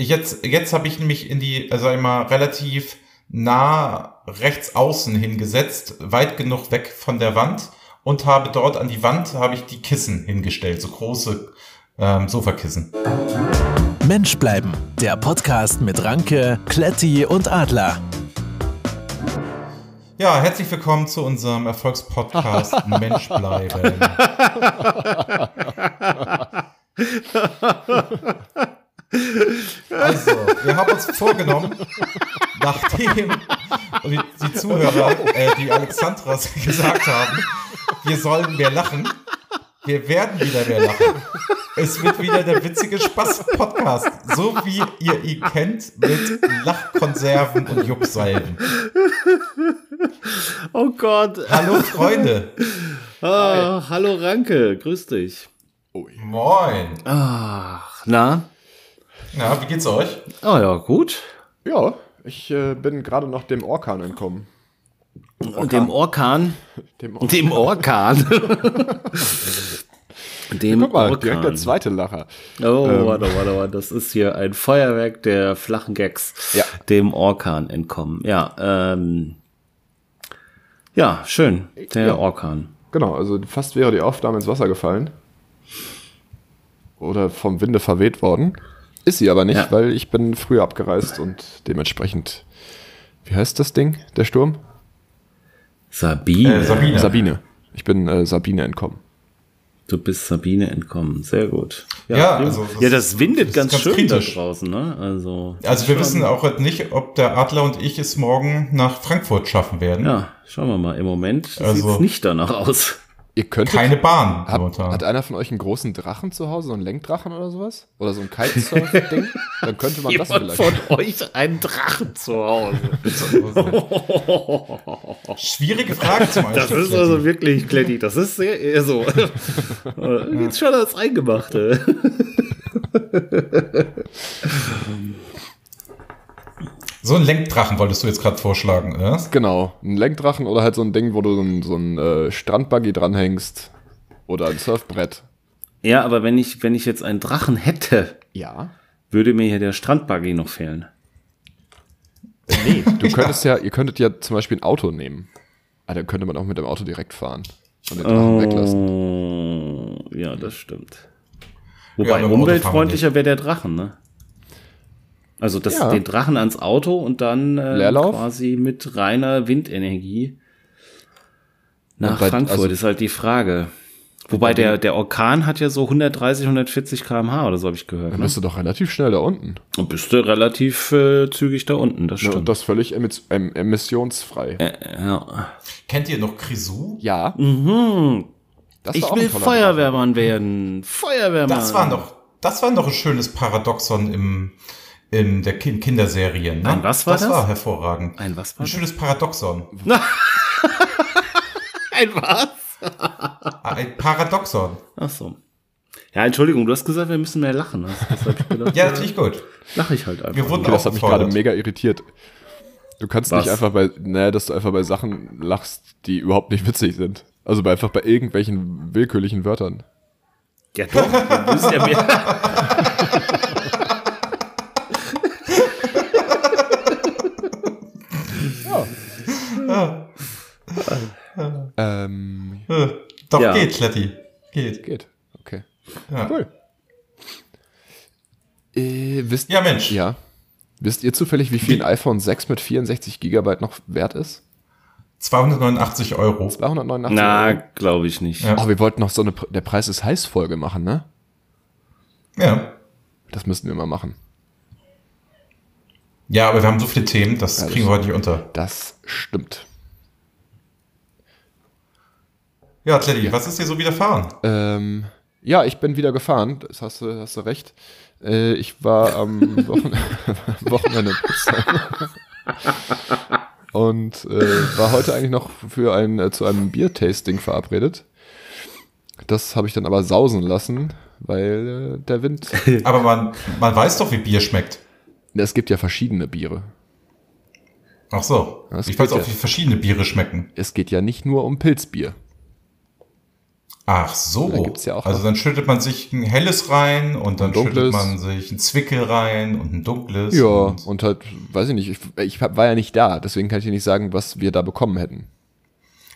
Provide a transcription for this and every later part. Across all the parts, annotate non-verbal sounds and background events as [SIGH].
Ich jetzt, jetzt habe ich nämlich in die, also immer relativ nah rechts außen hingesetzt, weit genug weg von der Wand und habe dort an die Wand habe ich die Kissen hingestellt, so große ähm, Sofakissen. Mensch bleiben, der Podcast mit Ranke, Kletti und Adler. Ja, herzlich willkommen zu unserem Erfolgspodcast [LAUGHS] Mensch bleiben. [LAUGHS] Also, wir haben uns vorgenommen, nachdem die, die Zuhörer, äh, die Alexandras [LAUGHS] gesagt haben, wir sollen mehr lachen, wir werden wieder mehr lachen. Es wird wieder der witzige Spaß-Podcast, so wie ihr ihn kennt, mit Lachkonserven und Jucksalben. Oh Gott. Hallo Freunde. Ah, hallo Ranke, grüß dich. Moin. Ach, na? Na, wie geht's euch? Ah ja, gut. Ja, ich äh, bin gerade noch dem Orkan entkommen. Und dem Orkan. Dem [LAUGHS] Dem Orkan. [LAUGHS] dem Guck mal, Orkan. direkt der zweite Lacher. Oh, Ähm. warte, warte, warte. Das ist hier ein Feuerwerk der flachen Gags. Ja. Dem Orkan entkommen. Ja, ähm. Ja, schön. Der Ja. Orkan. Genau, also fast wäre die Aufnahme ins Wasser gefallen. Oder vom Winde verweht worden. Ist sie aber nicht, Ja. weil ich bin früher abgereist und dementsprechend. Wie heißt das Ding, der Sturm? Sabine. Äh, Sabine. Sabine. Ich bin äh, Sabine entkommen. Du bist Sabine entkommen. Sehr gut. Ja, prima. also das ja, das windet ist ganz, ganz schön kritisch. da draußen, ne? Also. Also wir wissen auch halt nicht, ob der Adler und ich es morgen nach Frankfurt schaffen werden. Ja, schauen wir mal. Im Moment Also- sieht's nicht danach aus. Ihr könntet. Keine Bahn Hat, momentan. hat einer von euch einen großen Drachen zu Hause, so einen Lenkdrachen oder sowas? Oder so ein Kitesurf-Ding? [LAUGHS] Dann könnte man das vielleicht. von euch einen Drachen zu Hause. [LAUGHS] Schwierige Frage zum Einstieg. Das ist also wirklich, Kletti, das ist sehr eher so. [LAUGHS] Jetzt schon als Eingemachte. So einen Lenkdrachen wolltest du jetzt gerade vorschlagen, oder? Genau, ein Lenkdrachen oder halt so ein Ding, wo du so ein, so ein äh, Strandbuggy dranhängst. Oder ein Surfbrett. Ja, aber wenn ich, wenn ich jetzt einen Drachen hätte, Ja. würde mir hier der Strandbuggy noch fehlen. Nee, du könntest ja, ihr könntet ja zum Beispiel ein Auto nehmen. Ah, dann könnte man auch mit dem Auto direkt fahren. Und den Drachen weglassen. Oh, ja, das stimmt. Ja, Wobei Auto umweltfreundlicher wäre der Drachen, ne? Also das, Ja. den Drachen ans Auto und dann äh, quasi mit reiner Windenergie nach bei- Frankfurt also- ist halt die Frage. Wobei der, der Orkan hat ja so 130, 140 km/h oder so habe ich gehört. Dann Ne? bist du doch relativ schnell da unten. Und bist du relativ äh, zügig da unten, das Ja, stimmt. und das völlig emis em emissionsfrei. äh, ja. Kennt ihr noch Grisou? Ja. mhm. Das Ich will Feuerwehrmann werden. Feuerwehrmann. Das war noch, das war noch ein schönes Paradoxon im, in der Kin Kinderserien. Ne? Ein was war das? das? war hervorragend. Ein was war Ein das? schönes Paradoxon. [LAUGHS] Ein was? Ah, Ein Paradoxon. Ach so. Ja, Entschuldigung, du hast gesagt, wir müssen mehr lachen. Das, das ich gedacht, Ja, natürlich gut. Lache ich halt einfach. Wir wurden Okay, das hat mich gerade mega irritiert. Du kannst Was? nicht einfach bei, naja, dass du einfach bei Sachen lachst, die überhaupt nicht witzig sind. Also bei einfach bei irgendwelchen willkürlichen Wörtern. ja, doch, wir müssen ja mehr. [LAUGHS] [LAUGHS] Ähm, Äh, Doch, Ja. geht, Kletti. Geht. geht. Okay. Ja. Cool. Äh, wisst Ja, Mensch. Ja. Wisst ihr zufällig, wie viel ein iPhone 6 mit 64 Gigabyte noch wert ist? 289 Euro. 289 Na, Euro. glaube ich nicht. Ja. Oh, wir wollten noch so eine, der Preis ist heiß Folge machen, ne? Ja. Das müssten wir mal machen. Ja, aber wir haben so viele Themen, das Ja, das- kriegen wir heute nicht unter. Das stimmt. Ja, Kletti, was ist dir so widerfahren? Ähm, ja, ich bin wieder gefahren. Das hast du, hast du recht. Äh, ich war am [LAUGHS] Wochen [LAUGHS] Wochenende in Potsdam. und äh, war heute eigentlich noch für ein äh, zu einem Biertasting verabredet. Das habe ich dann aber sausen lassen, weil äh, der Wind. [LAUGHS] Aber man, man weiß doch, wie Bier schmeckt. es gibt ja verschiedene Biere. Ach so. Das ich weiß auch, ja. wie verschiedene Biere schmecken. Es geht ja nicht nur um Pilzbier. Ach so. Da ja auch also dann schüttet man sich ein helles rein und dann schüttet man sich ein Zwickel rein und ein dunkles. Ja, Und und halt, weiß ich nicht, ich, ich war ja nicht da, deswegen kann ich dir nicht sagen, was wir da bekommen hätten.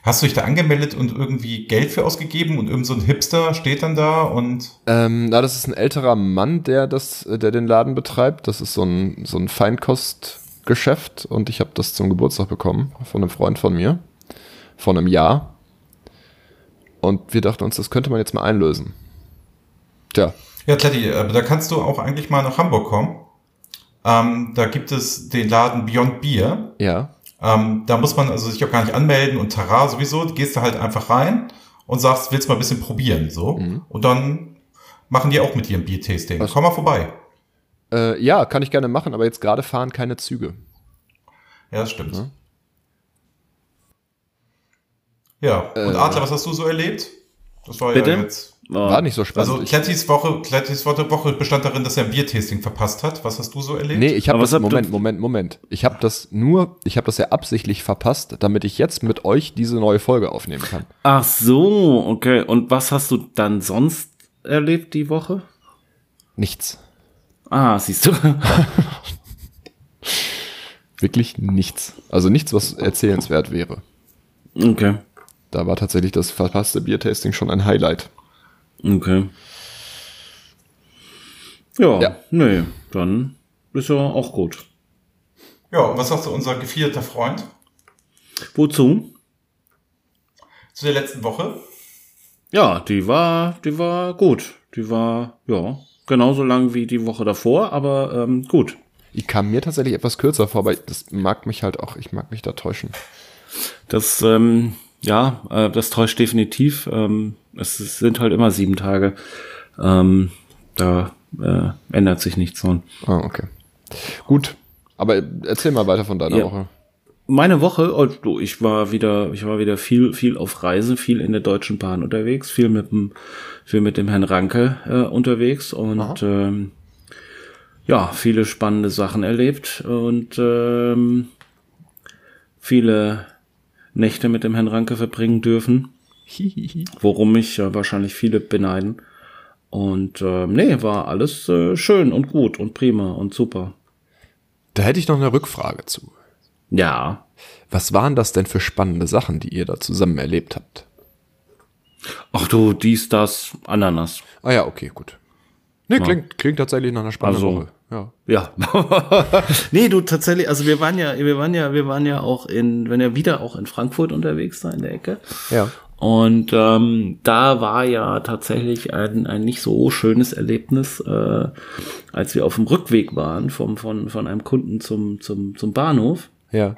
hast du dich da angemeldet und irgendwie Geld für ausgegeben und irgend so ein Hipster steht dann da und Ähm, na, das ist ein älterer Mann, der das, der den Laden betreibt. Das ist so ein, so ein Feinkostgeschäft und ich habe das zum Geburtstag bekommen von einem Freund von mir. Vor einem Jahr. Und wir dachten uns, das könnte man jetzt mal einlösen. Tja, Ja, Kletti, aber da kannst du auch eigentlich mal nach Hamburg kommen. Ähm, da gibt es den Laden Beyond Beer. ja. Ähm, da muss man also sich auch gar nicht anmelden und Tara sowieso. Du gehst da halt einfach rein und sagst, willst mal ein bisschen probieren, so. Und dann machen die auch mit dir ein Biertasting. Komm mal vorbei. Äh, ja, kann ich gerne machen, aber jetzt gerade fahren keine Züge. Ja, das stimmt. Ja, und Adler, was hast du so erlebt? Das war Bitte? ja jetzt. War nicht so spannend. Also Klettis Woche, Klettis Woche bestand darin, dass er ein Biertasting verpasst hat. Was hast du so erlebt? Nee, ich habe das, Moment, Moment, Moment. Ich habe das nur, ich habe das ja absichtlich verpasst, damit ich jetzt mit euch diese neue Folge aufnehmen kann. Ach so, okay. Und was hast du dann sonst erlebt die Woche? Nichts. Ah, siehst du. [LAUGHS] Wirklich nichts. Also nichts, was erzählenswert wäre. okay. Da war tatsächlich das verpasste Biertasting schon ein Highlight. Okay. Ja, Ja. nee, dann ist ja auch gut. Ja, und was sagst du, unser gefiederter Freund Wozu? zu der letzten Woche? Ja, die war, die war gut. Die war, ja, genauso lang wie die Woche davor, aber ähm, gut. Die kam mir tatsächlich etwas kürzer vor, aber das mag mich halt auch, ich mag mich da täuschen. Das, ähm, ja, äh, das täuscht definitiv. Ähm, es, es sind halt immer sieben Tage. Ähm, da äh, ändert sich nichts. Ah, okay. Gut. Aber erzähl mal weiter von deiner Ja. Woche. meine Woche, oh, ich war wieder, ich war wieder viel, viel auf Reisen, viel in der Deutschen Bahn unterwegs, viel mit dem, viel mit dem Herrn Ranke äh, unterwegs und ähm, ja, viele spannende Sachen erlebt und ähm, viele Nächte mit dem Herrn Ranke verbringen dürfen, worum mich äh, wahrscheinlich viele beneiden. Und ähm, nee, war alles äh, schön und gut und prima und super. Da hätte ich noch eine Rückfrage zu. Ja, Was waren das denn für spannende Sachen, die ihr da zusammen erlebt habt? ach du, dies, das, Ananas. Ah ja, okay, gut. Nee, klingt, klingt tatsächlich nach einer spannenden Also- Woche. Ja. Ja. [LAUGHS] nee, du tatsächlich, also wir waren ja, wir waren ja, wir waren ja auch in, wenn ja wieder auch in Frankfurt unterwegs da in der Ecke. Ja. Und ähm, da war ja tatsächlich ein, ein nicht so schönes Erlebnis, äh, als wir auf dem Rückweg waren vom, von, von einem Kunden zum, zum, zum Bahnhof. Ja.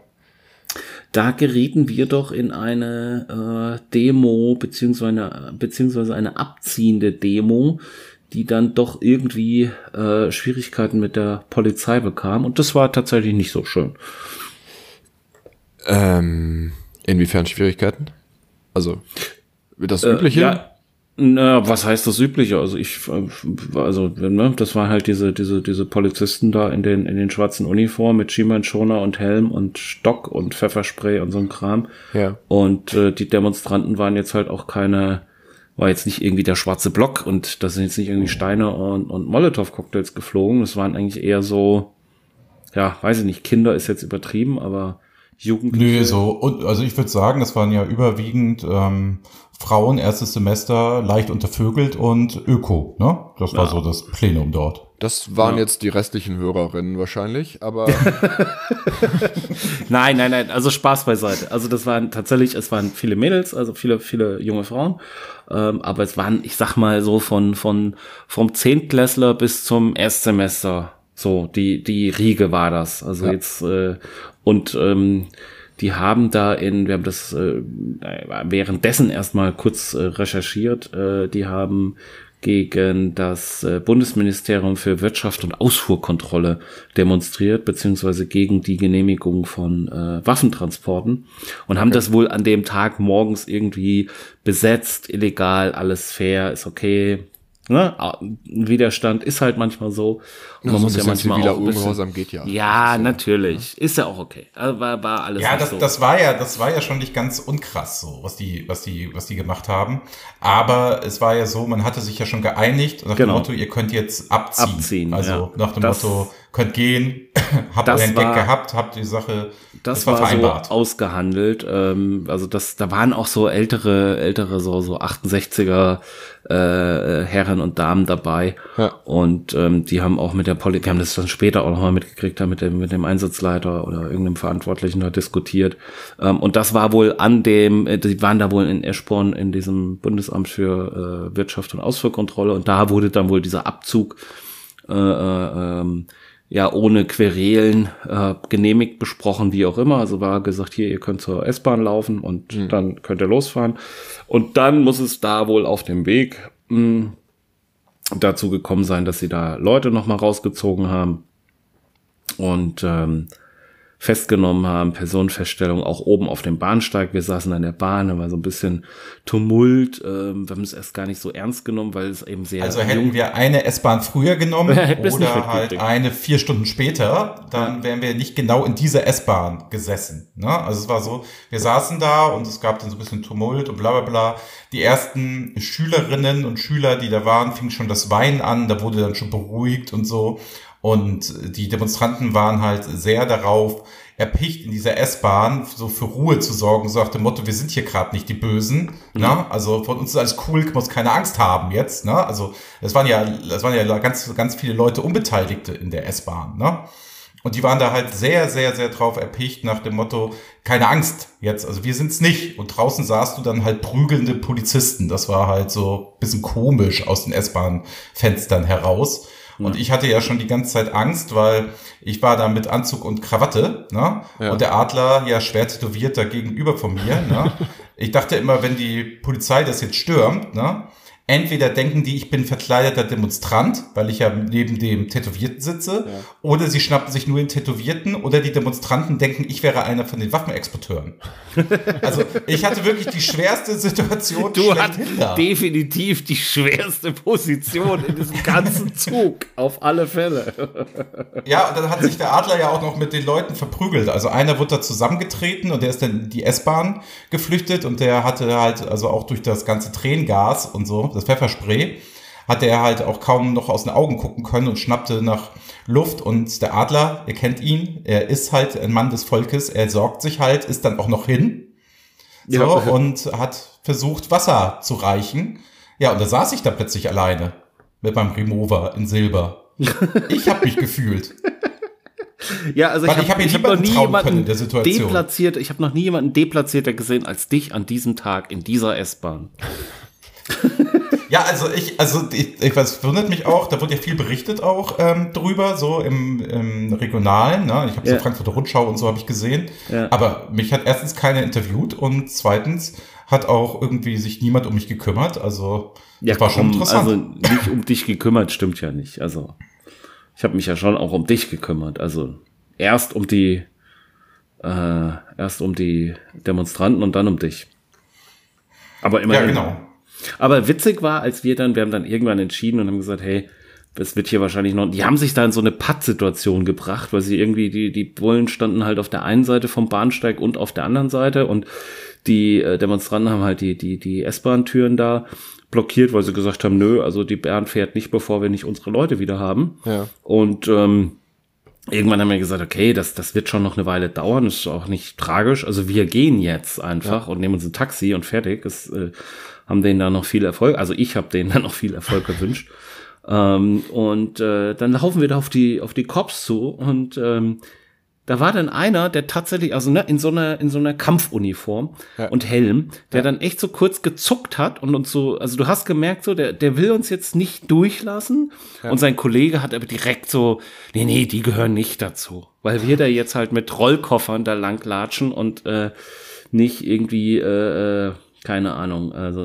Da gerieten wir doch in eine äh, Demo beziehungsweise, beziehungsweise eine abziehende Demo, die dann doch irgendwie äh, Schwierigkeiten mit der Polizei bekam. Und das war tatsächlich nicht so schön. Ähm, inwiefern Schwierigkeiten? Also, das Übliche? Äh, ja, na, was heißt das Übliche? Also ich, äh, also ne, das war halt diese, diese, diese Polizisten da in den, in den schwarzen Uniformen mit Schienbeinschoner und Helm und Stock und Pfefferspray und so ein Kram. Ja. Und äh, die Demonstranten waren jetzt halt auch keine, war jetzt nicht irgendwie der schwarze Block und da sind jetzt nicht irgendwie Steine und, und Molotow-Cocktails geflogen. Das waren eigentlich eher so, ja, weiß ich nicht, Kinder ist jetzt übertrieben, aber Jugendliche. Nö, so, und, also ich würde sagen, das waren ja überwiegend ähm, Frauen, erstes Semester, leicht untervögelt und Öko, ne? Das war Ja. so das Plenum dort. Das waren Ja. jetzt die restlichen Hörerinnen wahrscheinlich, aber [LAUGHS] [LAUGHS] Nein, nein, nein, also Spaß beiseite. Also das waren tatsächlich, es waren viele Mädels, also viele, viele junge Frauen. Ähm, aber es waren, ich sag mal so von, von, vom Zehntklässler bis zum Erstsemester. So, die, die Riege war das. Also Ja. jetzt, äh, und ähm, die haben da in, wir haben das äh, währenddessen erstmal kurz äh, recherchiert, äh, die haben gegen das äh, Bundesministerium für Wirtschaft und Ausfuhrkontrolle demonstriert, beziehungsweise gegen die Genehmigung von äh, Waffentransporten und haben das wohl an dem Tag morgens irgendwie besetzt, illegal, alles fair, ist okay. Ne? Widerstand ist halt manchmal so. Man muss ja manchmal auch ein bisschen, geht ja. Ja, natürlich. Ist ja auch okay. Also war, war alles Ja, das, so. das war ja, das war ja schon nicht ganz unkrass so, was die, was die, was die gemacht haben. Aber es war ja so, man hatte sich ja schon geeinigt nach Genau. dem Motto, ihr könnt jetzt abziehen. Abziehen, also ja. nach dem Das- Motto, könnt gehen, [LAUGHS] habt Das euren war- Gag gehabt, habt die Sache, das, war war, vereinbart. so ausgehandelt. Ähm, also das, da waren auch so ältere, ältere so so 68er äh, Herren und Damen dabei. Ja. Und ähm, die haben auch mit der Poli, wir haben das dann später auch nochmal mitgekriegt, da mit dem mit dem Einsatzleiter oder irgendeinem Verantwortlichen da diskutiert. Ähm, und das war wohl an dem, äh, die waren da wohl in Eschborn in diesem Bundesamt für äh, Wirtschaft und Ausfuhrkontrolle und da wurde dann wohl dieser Abzug äh, äh, ähm, ja ohne Querelen äh, genehmigt, besprochen, wie auch immer. Also war gesagt, hier, ihr könnt zur S-Bahn laufen und dann könnt ihr losfahren. Und dann muss es da wohl auf dem Weg mh, dazu gekommen sein, dass sie da Leute nochmal rausgezogen haben. Und ähm, festgenommen haben, Personenfeststellung auch oben auf dem Bahnsteig. Wir saßen an der Bahn, da war so ein bisschen Tumult. Ähm, wir haben es erst gar nicht so ernst genommen, weil es eben sehr Also hätten wir eine S-Bahn früher genommen [LAUGHS] oder halt eine vier Stunden später, dann wären wir nicht genau in dieser S-Bahn gesessen. Ne? Also es war so, wir saßen da und es gab dann so ein bisschen Tumult und bla bla bla. Die ersten Schülerinnen und Schüler, die da waren, fing schon das Weinen an, da wurde dann schon beruhigt und so. Und die Demonstranten waren halt sehr darauf erpicht, in dieser S-Bahn so für Ruhe zu sorgen, so nach dem Motto, wir sind hier gerade nicht die Bösen. Ne? Also von uns ist alles cool, muss keine Angst haben jetzt. Ne? Also es waren ja, es waren ja ganz, ganz viele Leute Unbeteiligte in der S-Bahn. Ne? Und die waren da halt sehr, sehr, sehr drauf erpicht nach dem Motto, keine Angst jetzt, also wir sind's nicht. Und draußen sahst du dann halt prügelnde Polizisten. Das war halt so ein bisschen komisch aus den S-Bahn-Fenstern heraus. Und ich hatte ja schon die ganze Zeit Angst, weil ich war da mit Anzug und Krawatte, ne? Ja. Und der Adler ja schwer tätowiert da gegenüber von mir, ne? [LAUGHS] Ich dachte immer, wenn die Polizei das jetzt stürmt, ne? Entweder denken die, ich bin verkleideter Demonstrant, weil ich ja neben dem Tätowierten sitze, oder sie schnappen sich nur den Tätowierten, oder die Demonstranten denken, ich wäre einer von den Waffenexporteuren. [LAUGHS] Also ich hatte wirklich die schwerste Situation Du da. definitiv die schwerste Position in diesem ganzen Zug. Auf alle Fälle. Ja, und dann hat sich der Adler ja auch noch mit den Leuten verprügelt. Also einer wurde da zusammengetreten und der ist dann in die S-Bahn geflüchtet und der hatte halt, also auch durch das ganze Tränengas und so, das Pfefferspray, hat er halt auch kaum noch aus den Augen gucken können und schnappte nach Luft und der Adler, ihr kennt ihn, er ist halt ein Mann des Volkes, er sorgt sich halt, ist dann auch noch hin so, Ja. und hat versucht, Wasser zu reichen. Ja, und da saß ich da plötzlich alleine mit meinem Remover in Silber. [LAUGHS] Ich habe mich gefühlt. Ja, also Weil ich hab habe mir ich hab noch nie jemanden können in der Situation. deplatziert. Ich habe noch nie jemanden deplatzierter gesehen als dich an diesem Tag in dieser S-Bahn. [LAUGHS] Ja, also ich, also ich, ich weiß, wundert mich auch, da wurde ja viel berichtet auch ähm, drüber, so im, im Regionalen. Ne? Ich habe Ja. so Frankfurter Rundschau und so habe ich gesehen. Ja. Aber mich hat erstens keiner interviewt und zweitens hat auch irgendwie sich niemand um mich gekümmert. Also das war schon komm, interessant. Also nicht um dich gekümmert stimmt ja nicht. Also ich habe mich ja schon auch um dich gekümmert. Also erst um die äh, erst um die Demonstranten und dann um dich. Aber ja, immerhin. genau. Aber witzig war, als wir dann, wir haben dann irgendwann entschieden und haben gesagt, hey, das wird hier wahrscheinlich noch, die haben sich da in so eine Pattsituation gebracht, weil sie irgendwie, die, die Bullen standen halt auf der einen Seite vom Bahnsteig und auf der anderen Seite und die äh, Demonstranten haben halt die, die, die S-Bahn-Türen da blockiert, weil sie gesagt haben, nö, also die Bahn fährt nicht, bevor wir nicht unsere Leute wieder haben. Ja. Und ähm, irgendwann haben wir gesagt, okay, das, das wird schon noch eine Weile dauern, ist auch nicht tragisch. Also wir gehen jetzt einfach und nehmen uns ein Taxi und fertig. Das äh, haben denen da noch viel Erfolg. Also ich habe denen [LAUGHS] dann noch viel Erfolg gewünscht. Ähm, und äh, dann laufen wir da auf die auf die Cops zu und ähm, da war dann einer, der tatsächlich, also ne, in so einer, in so einer Kampfuniform Ja. und Helm, der dann echt so kurz gezuckt hat und uns so, also du hast gemerkt, so, der, der will uns jetzt nicht durchlassen. Und sein Kollege hat aber direkt so, nee, nee, die gehören nicht dazu. Weil wir da jetzt halt mit Rollkoffern da lang latschen und äh, nicht irgendwie, äh, äh, keine Ahnung. Also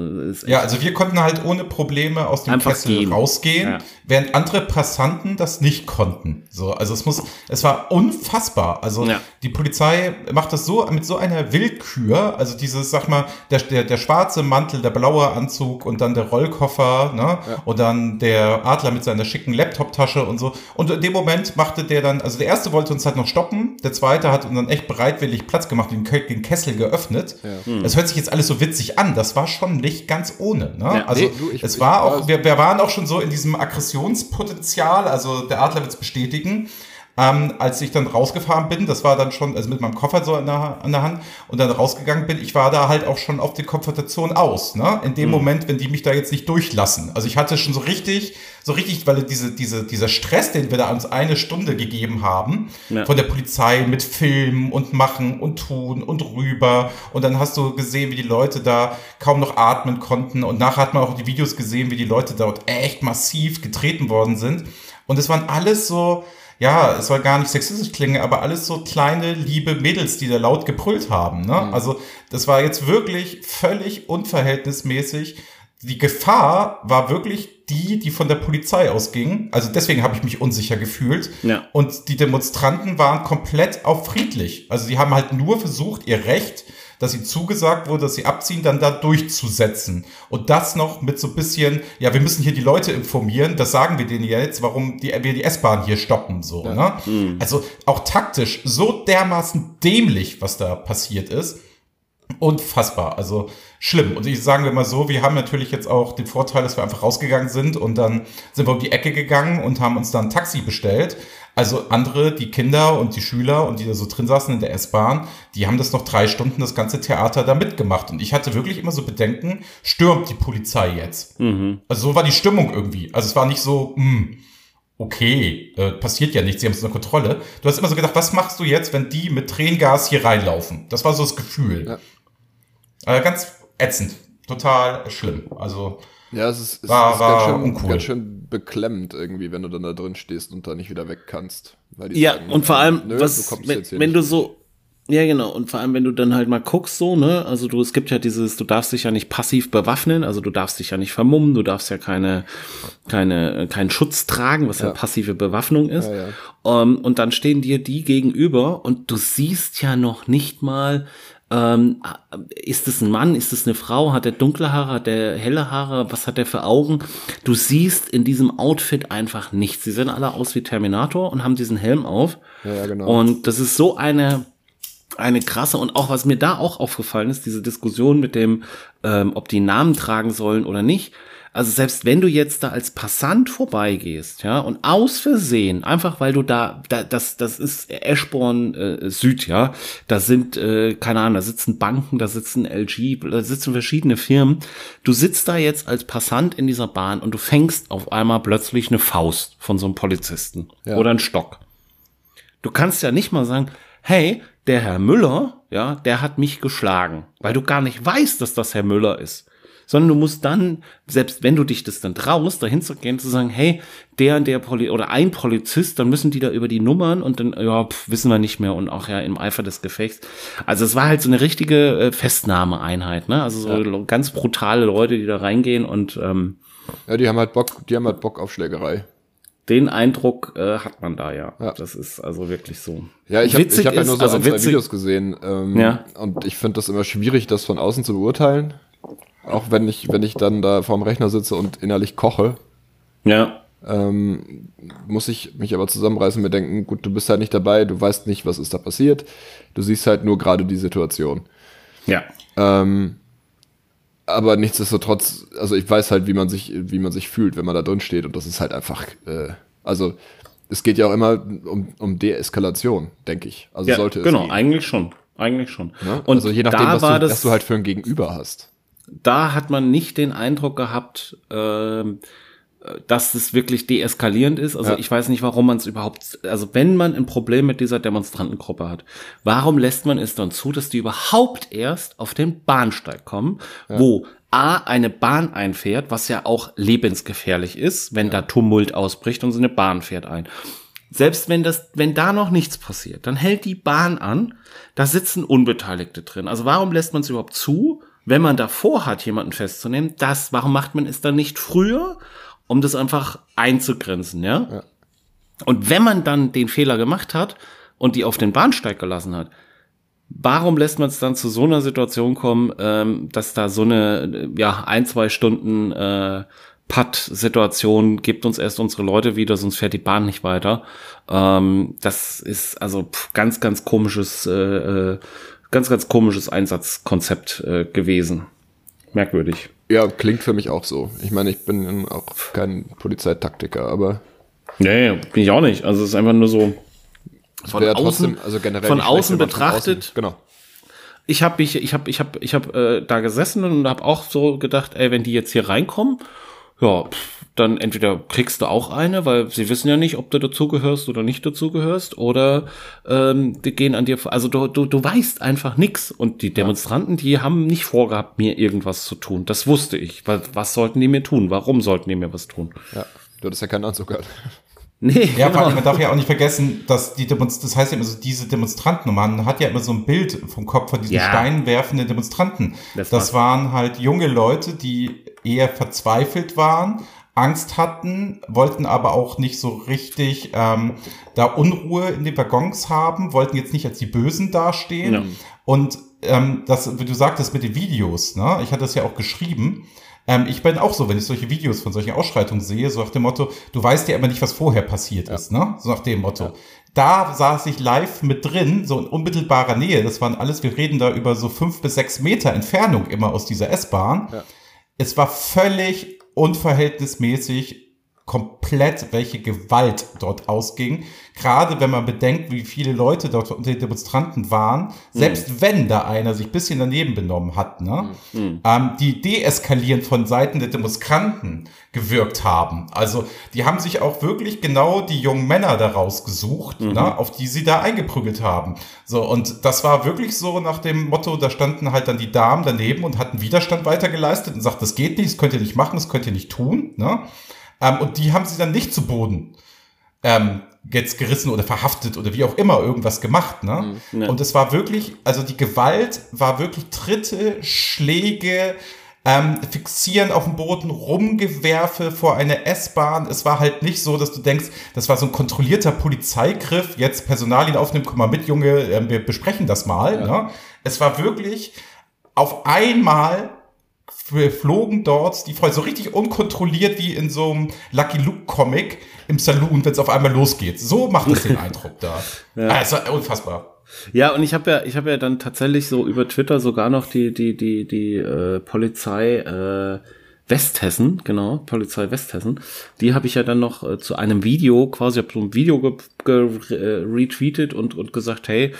Ja, also wir konnten halt ohne Probleme aus dem Kessel gehen. rausgehen, Ja. während andere Passanten das nicht konnten. So, also es muss, es war unfassbar. Also Ja. die Polizei macht das so mit so einer Willkür. Also dieses, sag mal, der, der, der schwarze Mantel, der blaue Anzug und dann der Rollkoffer, ne? Und dann der Adler mit seiner schicken Laptoptasche und so. Und in dem Moment machte der dann, also der erste wollte uns halt noch stoppen, der zweite hat uns dann echt bereitwillig Platz gemacht und den, Ke- den Kessel geöffnet. Das hört sich jetzt alles so witzig an. Das war schon nicht ganz ohne. Ne? Ja. also Nee, du, ich- es ich war war- auch, wir, wir waren auch schon so in diesem Aggressionspotenzial, also der Adler wird es bestätigen. Ähm, als ich dann rausgefahren bin, das war dann schon, also mit meinem Koffer so an der, an der Hand und dann rausgegangen bin, ich war da halt auch schon auf die Konfrontation aus, ne? In dem Moment, wenn die mich da jetzt nicht durchlassen. Also ich hatte schon so richtig, so richtig, weil diese, diese, dieser Stress, den wir da uns eine Stunde gegeben haben, Ja. von der Polizei mit Filmen und Machen und Tun und rüber. Und dann hast du gesehen, wie die Leute da kaum noch atmen konnten. Und nachher hat man auch die Videos gesehen, wie die Leute dort echt massiv getreten worden sind. Und es waren alles so, ja, es soll gar nicht sexistisch klingen, aber alles so kleine, liebe Mädels, die da laut gebrüllt haben. Ne? Also das war jetzt wirklich völlig unverhältnismäßig. Die Gefahr war wirklich die, die von der Polizei ausging. Also deswegen habe ich mich unsicher gefühlt. Ja. Und die Demonstranten waren komplett auf friedlich. Also die haben halt nur versucht, ihr Recht, dass ihnen zugesagt wurde, dass sie abziehen, dann da durchzusetzen. Und das noch mit so ein bisschen, ja, wir müssen hier die Leute informieren, das sagen wir denen jetzt, warum die, wir die S-Bahn hier stoppen, so, ne? Also auch taktisch so dermaßen dämlich, was da passiert ist. Unfassbar, also schlimm. Und ich sagen wir mal so, wir haben natürlich jetzt auch den Vorteil, dass wir einfach rausgegangen sind und dann sind wir um die Ecke gegangen und haben uns dann ein Taxi bestellt. Also andere, die Kinder und die Schüler und die da so drin saßen in der S-Bahn, die haben das noch drei Stunden das ganze Theater da mitgemacht. Und ich hatte wirklich immer so Bedenken, stürmt die Polizei jetzt? Also so war die Stimmung irgendwie. Also es war nicht so, hm, okay, äh, passiert ja nichts, sie haben es unter Kontrolle. Du hast immer so gedacht, was machst du jetzt, wenn die mit Tränengas hier reinlaufen? Das war so das Gefühl. Ja. Äh, ganz ätzend. Total schlimm. Also, Ja, es ist, es War- ist war ganz, schön, uncool. ganz schön beklemmend irgendwie, wenn du dann da drin stehst und da nicht wieder weg kannst. Weil die Ja, sagen, und vor allem, nö, was, du kommst wenn, jetzt hier wenn du so, ja genau, und vor allem, wenn du dann halt mal guckst, so, ne, also du, es gibt ja dieses, du darfst dich ja nicht passiv bewaffnen, also du darfst dich ja nicht vermummen, du darfst ja keine, keine, äh, keinen Schutz tragen, was ja, passive Bewaffnung ist. Ja, Ähm, und dann stehen dir die gegenüber und du siehst ja noch nicht mal, ähm, ist es ein Mann, ist es eine Frau, hat der dunkle Haare, hat der helle Haare, was hat der für Augen? Du siehst in diesem Outfit einfach nichts. Sie sehen alle aus wie Terminator und haben diesen Helm auf. Ja, genau. Und das ist so eine eine krasse und auch was mir da auch aufgefallen ist, diese Diskussion mit dem, ähm, ob die Namen tragen sollen oder nicht. Also selbst wenn du jetzt da als Passant vorbeigehst, ja, und aus Versehen, einfach weil du da, da das, das ist Eschborn äh, Süd, ja, da sind, äh, keine Ahnung, da sitzen Banken, da sitzen LG, da sitzen verschiedene Firmen. Du sitzt da jetzt als Passant in dieser Bahn und du fängst auf einmal plötzlich eine Faust von so einem Polizisten Ja. oder einen Stock. Du kannst ja nicht mal sagen, hey, der Herr Müller, ja, der hat mich geschlagen, weil du gar nicht weißt, dass das Herr Müller ist. Sondern du musst dann, selbst wenn du dich das dann traust, dahin zu gehen, zu sagen, hey, der und der Poli oder ein Polizist, dann müssen die da über die Nummern und dann, ja, pf, wissen wir nicht mehr und auch ja im Eifer des Gefechts. Also es war halt so eine richtige äh, Festnahmeeinheit, ne? Also so ganz brutale Leute, die da reingehen und ähm, ja, die haben halt Bock, die haben halt Bock auf Schlägerei. den Eindruck äh, hat man da ja. Ja. Das ist also wirklich so. Ja, ich habe hab ja nur so also ein, zwei Videos gesehen. Ähm, Ja. Und ich finde das immer schwierig, das von außen zu beurteilen. Auch wenn ich, wenn ich dann da vorm Rechner sitze und innerlich koche, Ja. ähm, muss ich mich aber zusammenreißen und mir denken, gut, du bist halt nicht dabei, du weißt nicht, was ist da passiert. Du siehst halt nur gerade die Situation. Ja. Ähm, aber nichtsdestotrotz, also ich weiß halt, wie man sich, wie man sich fühlt, wenn man da drin steht und das ist halt einfach, äh, also es geht ja auch immer um, um Deeskalation, denke ich. Also ja sollte es genau, gehen. eigentlich schon. Eigentlich schon. Ne? Und also je nachdem, was du, das, was du halt für ein Gegenüber hast. Da hat man nicht den Eindruck gehabt, ähm, dass es wirklich deeskalierend ist. Also Ja. ich weiß nicht, warum man es überhaupt, also wenn man ein Problem mit dieser Demonstrantengruppe hat, warum lässt man es dann zu, dass die überhaupt erst auf den Bahnsteig kommen, wo A, eine Bahn einfährt, was ja auch lebensgefährlich ist, wenn da Tumult ausbricht und so eine Bahn fährt ein. Selbst wenn das, wenn da noch nichts passiert, dann hält die Bahn an, da sitzen Unbeteiligte drin. Also warum lässt man es überhaupt zu, wenn man davor hat, jemanden festzunehmen, das, warum macht man es dann nicht früher, um das einfach einzugrenzen, ja? Ja. Und wenn man dann den Fehler gemacht hat und die auf den Bahnsteig gelassen hat, warum lässt man es dann zu so einer Situation kommen, ähm, dass da so eine, ja, ein, zwei Stunden äh, Putt-Situation gibt uns erst unsere Leute wieder, sonst fährt die Bahn nicht weiter. Ähm, das ist also pff, ganz, ganz komisches, äh, äh, ganz, ganz komisches Einsatzkonzept äh, gewesen. Merkwürdig. Ja, klingt für mich auch so. Ich meine, ich bin auch kein Polizeitaktiker, aber Nee, bin ich auch nicht. Also es ist einfach nur so von außen, trotzdem, also generell von außen man von betrachtet. außen- genau. ich habe mich, ich habe, ich habe, ich habe äh, da gesessen und habe auch so gedacht, ey, wenn die jetzt hier reinkommen, ja, pff, dann entweder kriegst du auch eine, weil sie wissen ja nicht, ob du dazugehörst oder nicht dazugehörst, oder ähm, die gehen an dir, vor- also du, du, du weißt einfach nix. Und die Demonstranten, die haben nicht vorgehabt, mir irgendwas zu tun. Das wusste ich. Weil, was sollten die mir tun? Warum sollten die mir was tun? Ja, du hattest ja keinen Anzug gehabt. [LAUGHS] Nee, Ja, vor allem, genau. man darf ja auch nicht vergessen, dass die Demonstranten, das heißt ja immer so, diese Demonstranten, und man hat ja immer so ein Bild vom Kopf von diesen Ja. steinwerfenden Demonstranten. Das Das, waren halt junge Leute, die eher verzweifelt waren, Angst hatten, wollten aber auch nicht so richtig ähm, da Unruhe in den Waggons haben, wollten jetzt nicht als die Bösen dastehen. Ja. Und ähm, das, wie du sagtest mit den Videos, ne? ich hatte das ja auch geschrieben, ähm, ich bin auch so, wenn ich solche Videos von solchen Ausschreitungen sehe, so nach dem Motto, du weißt ja immer nicht, was vorher passiert ist, ne? So nach dem Motto. Da saß ich live mit drin, so in unmittelbarer Nähe. Das waren alles, wir reden da über so fünf bis sechs Meter Entfernung immer aus dieser S-Bahn. Ja. Es war völlig unverhältnismäßig komplett, welche Gewalt dort ausging. Gerade wenn man bedenkt, wie viele Leute dort unter den Demonstranten waren, selbst wenn da einer sich ein bisschen daneben benommen hat, ne, ähm, die deeskalierend von Seiten der Demonstranten gewirkt haben. Also die haben sich auch wirklich genau die jungen Männer daraus gesucht, ne, auf die sie da eingeprügelt haben. So, und das war wirklich so nach dem Motto, da standen halt dann die Damen daneben und hatten Widerstand weitergeleistet und sagt, das geht nicht, das könnt ihr nicht machen, das könnt ihr nicht tun. Ne? Ähm, und die haben sie dann nicht zu Boden ähm, jetzt gerissen oder verhaftet oder wie auch immer irgendwas gemacht. Ne? Ja. Und es war wirklich, also die Gewalt war wirklich Tritte, Schläge, ähm, Fixieren auf dem Boden, Rumgewerfe vor einer S-Bahn. Es war halt nicht so, dass du denkst, das war so ein kontrollierter Polizeigriff, jetzt Personalien aufnehmen, komm mal mit, Junge, ähm, wir besprechen das mal. Ne? Es war wirklich auf einmal flogen dort die Freunde so richtig unkontrolliert wie in so einem Lucky Luke Comic im Saloon, wenn es auf einmal losgeht. So macht es den [LAUGHS] Eindruck da. ja. Es war unfassbar. Ja, und ich habe ja, ich habe ja dann tatsächlich so über Twitter sogar noch die die die die äh, Polizei äh, Westhessen, genau, Polizei Westhessen, die habe ich ja dann noch äh, zu einem Video, quasi habe so ein Video äh, retweetet und und gesagt, hey,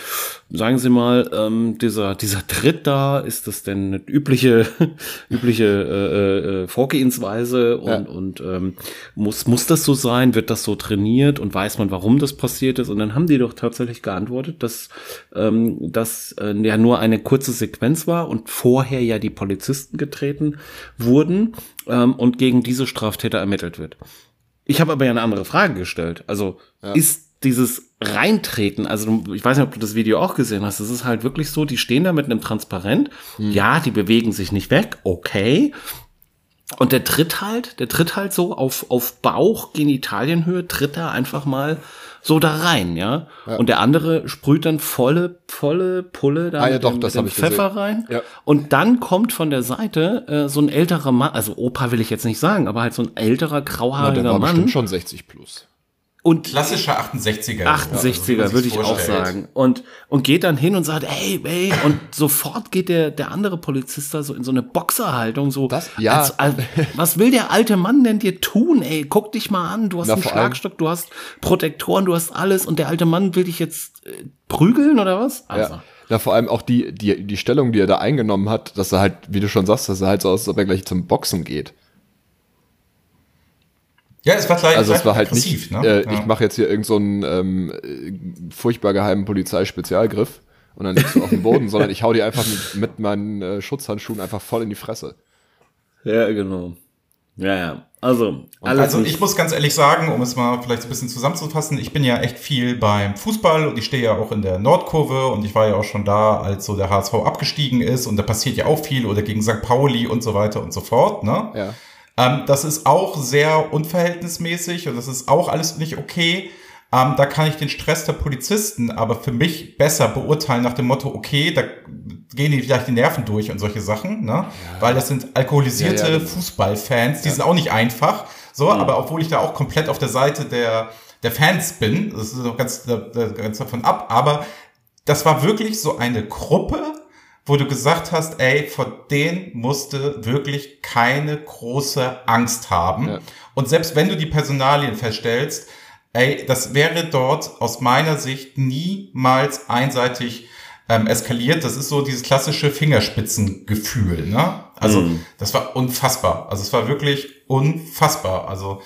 sagen Sie mal, ähm, dieser dieser Tritt da, ist das denn eine übliche [LAUGHS] übliche äh, äh, Vorgehensweise und Ja. und ähm, muss muss das so sein? Wird das so trainiert und weiß man, warum das passiert ist? Und dann haben die doch tatsächlich geantwortet, dass ähm, das äh, ja nur eine kurze Sequenz war und vorher ja die Polizisten getreten wurden ähm, und gegen diese Straftäter ermittelt wird. Ich habe aber ja eine andere Frage gestellt. Also ist dieses Reintreten, also ich weiß nicht, ob du das Video auch gesehen hast, es ist halt wirklich so, die stehen da mit einem Transparent, ja, die bewegen sich nicht weg, okay, und der tritt halt, der tritt halt so auf, auf Bauch, Genitalienhöhe, tritt er einfach mal so da rein, ja. Und der andere sprüht dann volle, volle Pulle da Ah, ja, mit doch, dem, das dem ich gesehen. Pfeffer rein. Ja. Und dann kommt von der Seite äh, so ein älterer Mann, also Opa will ich jetzt nicht sagen, aber halt so ein älterer, Na, der grauhaariger war Mann. bestimmt schon 60 plus. Und Klassischer 68er. 68er, würde ich auch sagen. Und, und geht dann hin und sagt, ey, ey, und sofort geht der, der andere Polizist da so in so eine Boxerhaltung, so, Das- ja. als, als, was will der alte Mann denn dir tun, ey, guck dich mal an, du hast Na, einen Schlagstock, du hast Protektoren, du hast alles und der alte Mann will dich jetzt äh, prügeln oder was? Also, Ja. ja, vor allem auch die, die, die Stellung, die er da eingenommen hat, dass er halt, wie du schon sagst, dass er halt so aus, als ob er gleich zum Boxen geht. Ja, es war gleich, Also es war halt aggressiv, nicht, ne? äh, ja. ich mache jetzt hier irgend so einen ähm, äh, furchtbar geheimen Polizeispezialgriff und dann liegst du auf dem Boden, [LAUGHS] sondern ich hau dir einfach mit, mit meinen äh, Schutzhandschuhen einfach voll in die Fresse. ja, genau. Ja, ja. Also, alles also ich muss ganz ehrlich sagen, um es mal vielleicht so ein bisschen zusammenzufassen, ich bin ja echt viel beim Fußball und ich stehe ja auch in der Nordkurve und ich war ja auch schon da, als so der HSV abgestiegen ist und da passiert ja auch viel oder gegen St. Pauli und so weiter und so fort. Ne? Ja. Ähm, das ist auch sehr unverhältnismäßig und das ist auch alles nicht okay. Ähm, da kann ich den Stress der Polizisten aber für mich besser beurteilen nach dem Motto, okay, da gehen die vielleicht die Nerven durch und solche Sachen, ne? Ja. Weil das sind alkoholisierte ja, ja. Fußballfans, die sind auch nicht einfach. So, mhm. aber obwohl ich da auch komplett auf der Seite der, der Fans bin, das ist noch ganz, ganz davon ab, aber das war wirklich so eine Gruppe, wo du gesagt hast, ey, vor denen musste wirklich keine große Angst haben. Ja. Und selbst wenn du die Personalien feststellst, ey, das wäre dort aus meiner Sicht niemals einseitig ähm, eskaliert. Das ist so dieses klassische Fingerspitzengefühl. Ne? Also mm. das war unfassbar. Also es war wirklich unfassbar. Also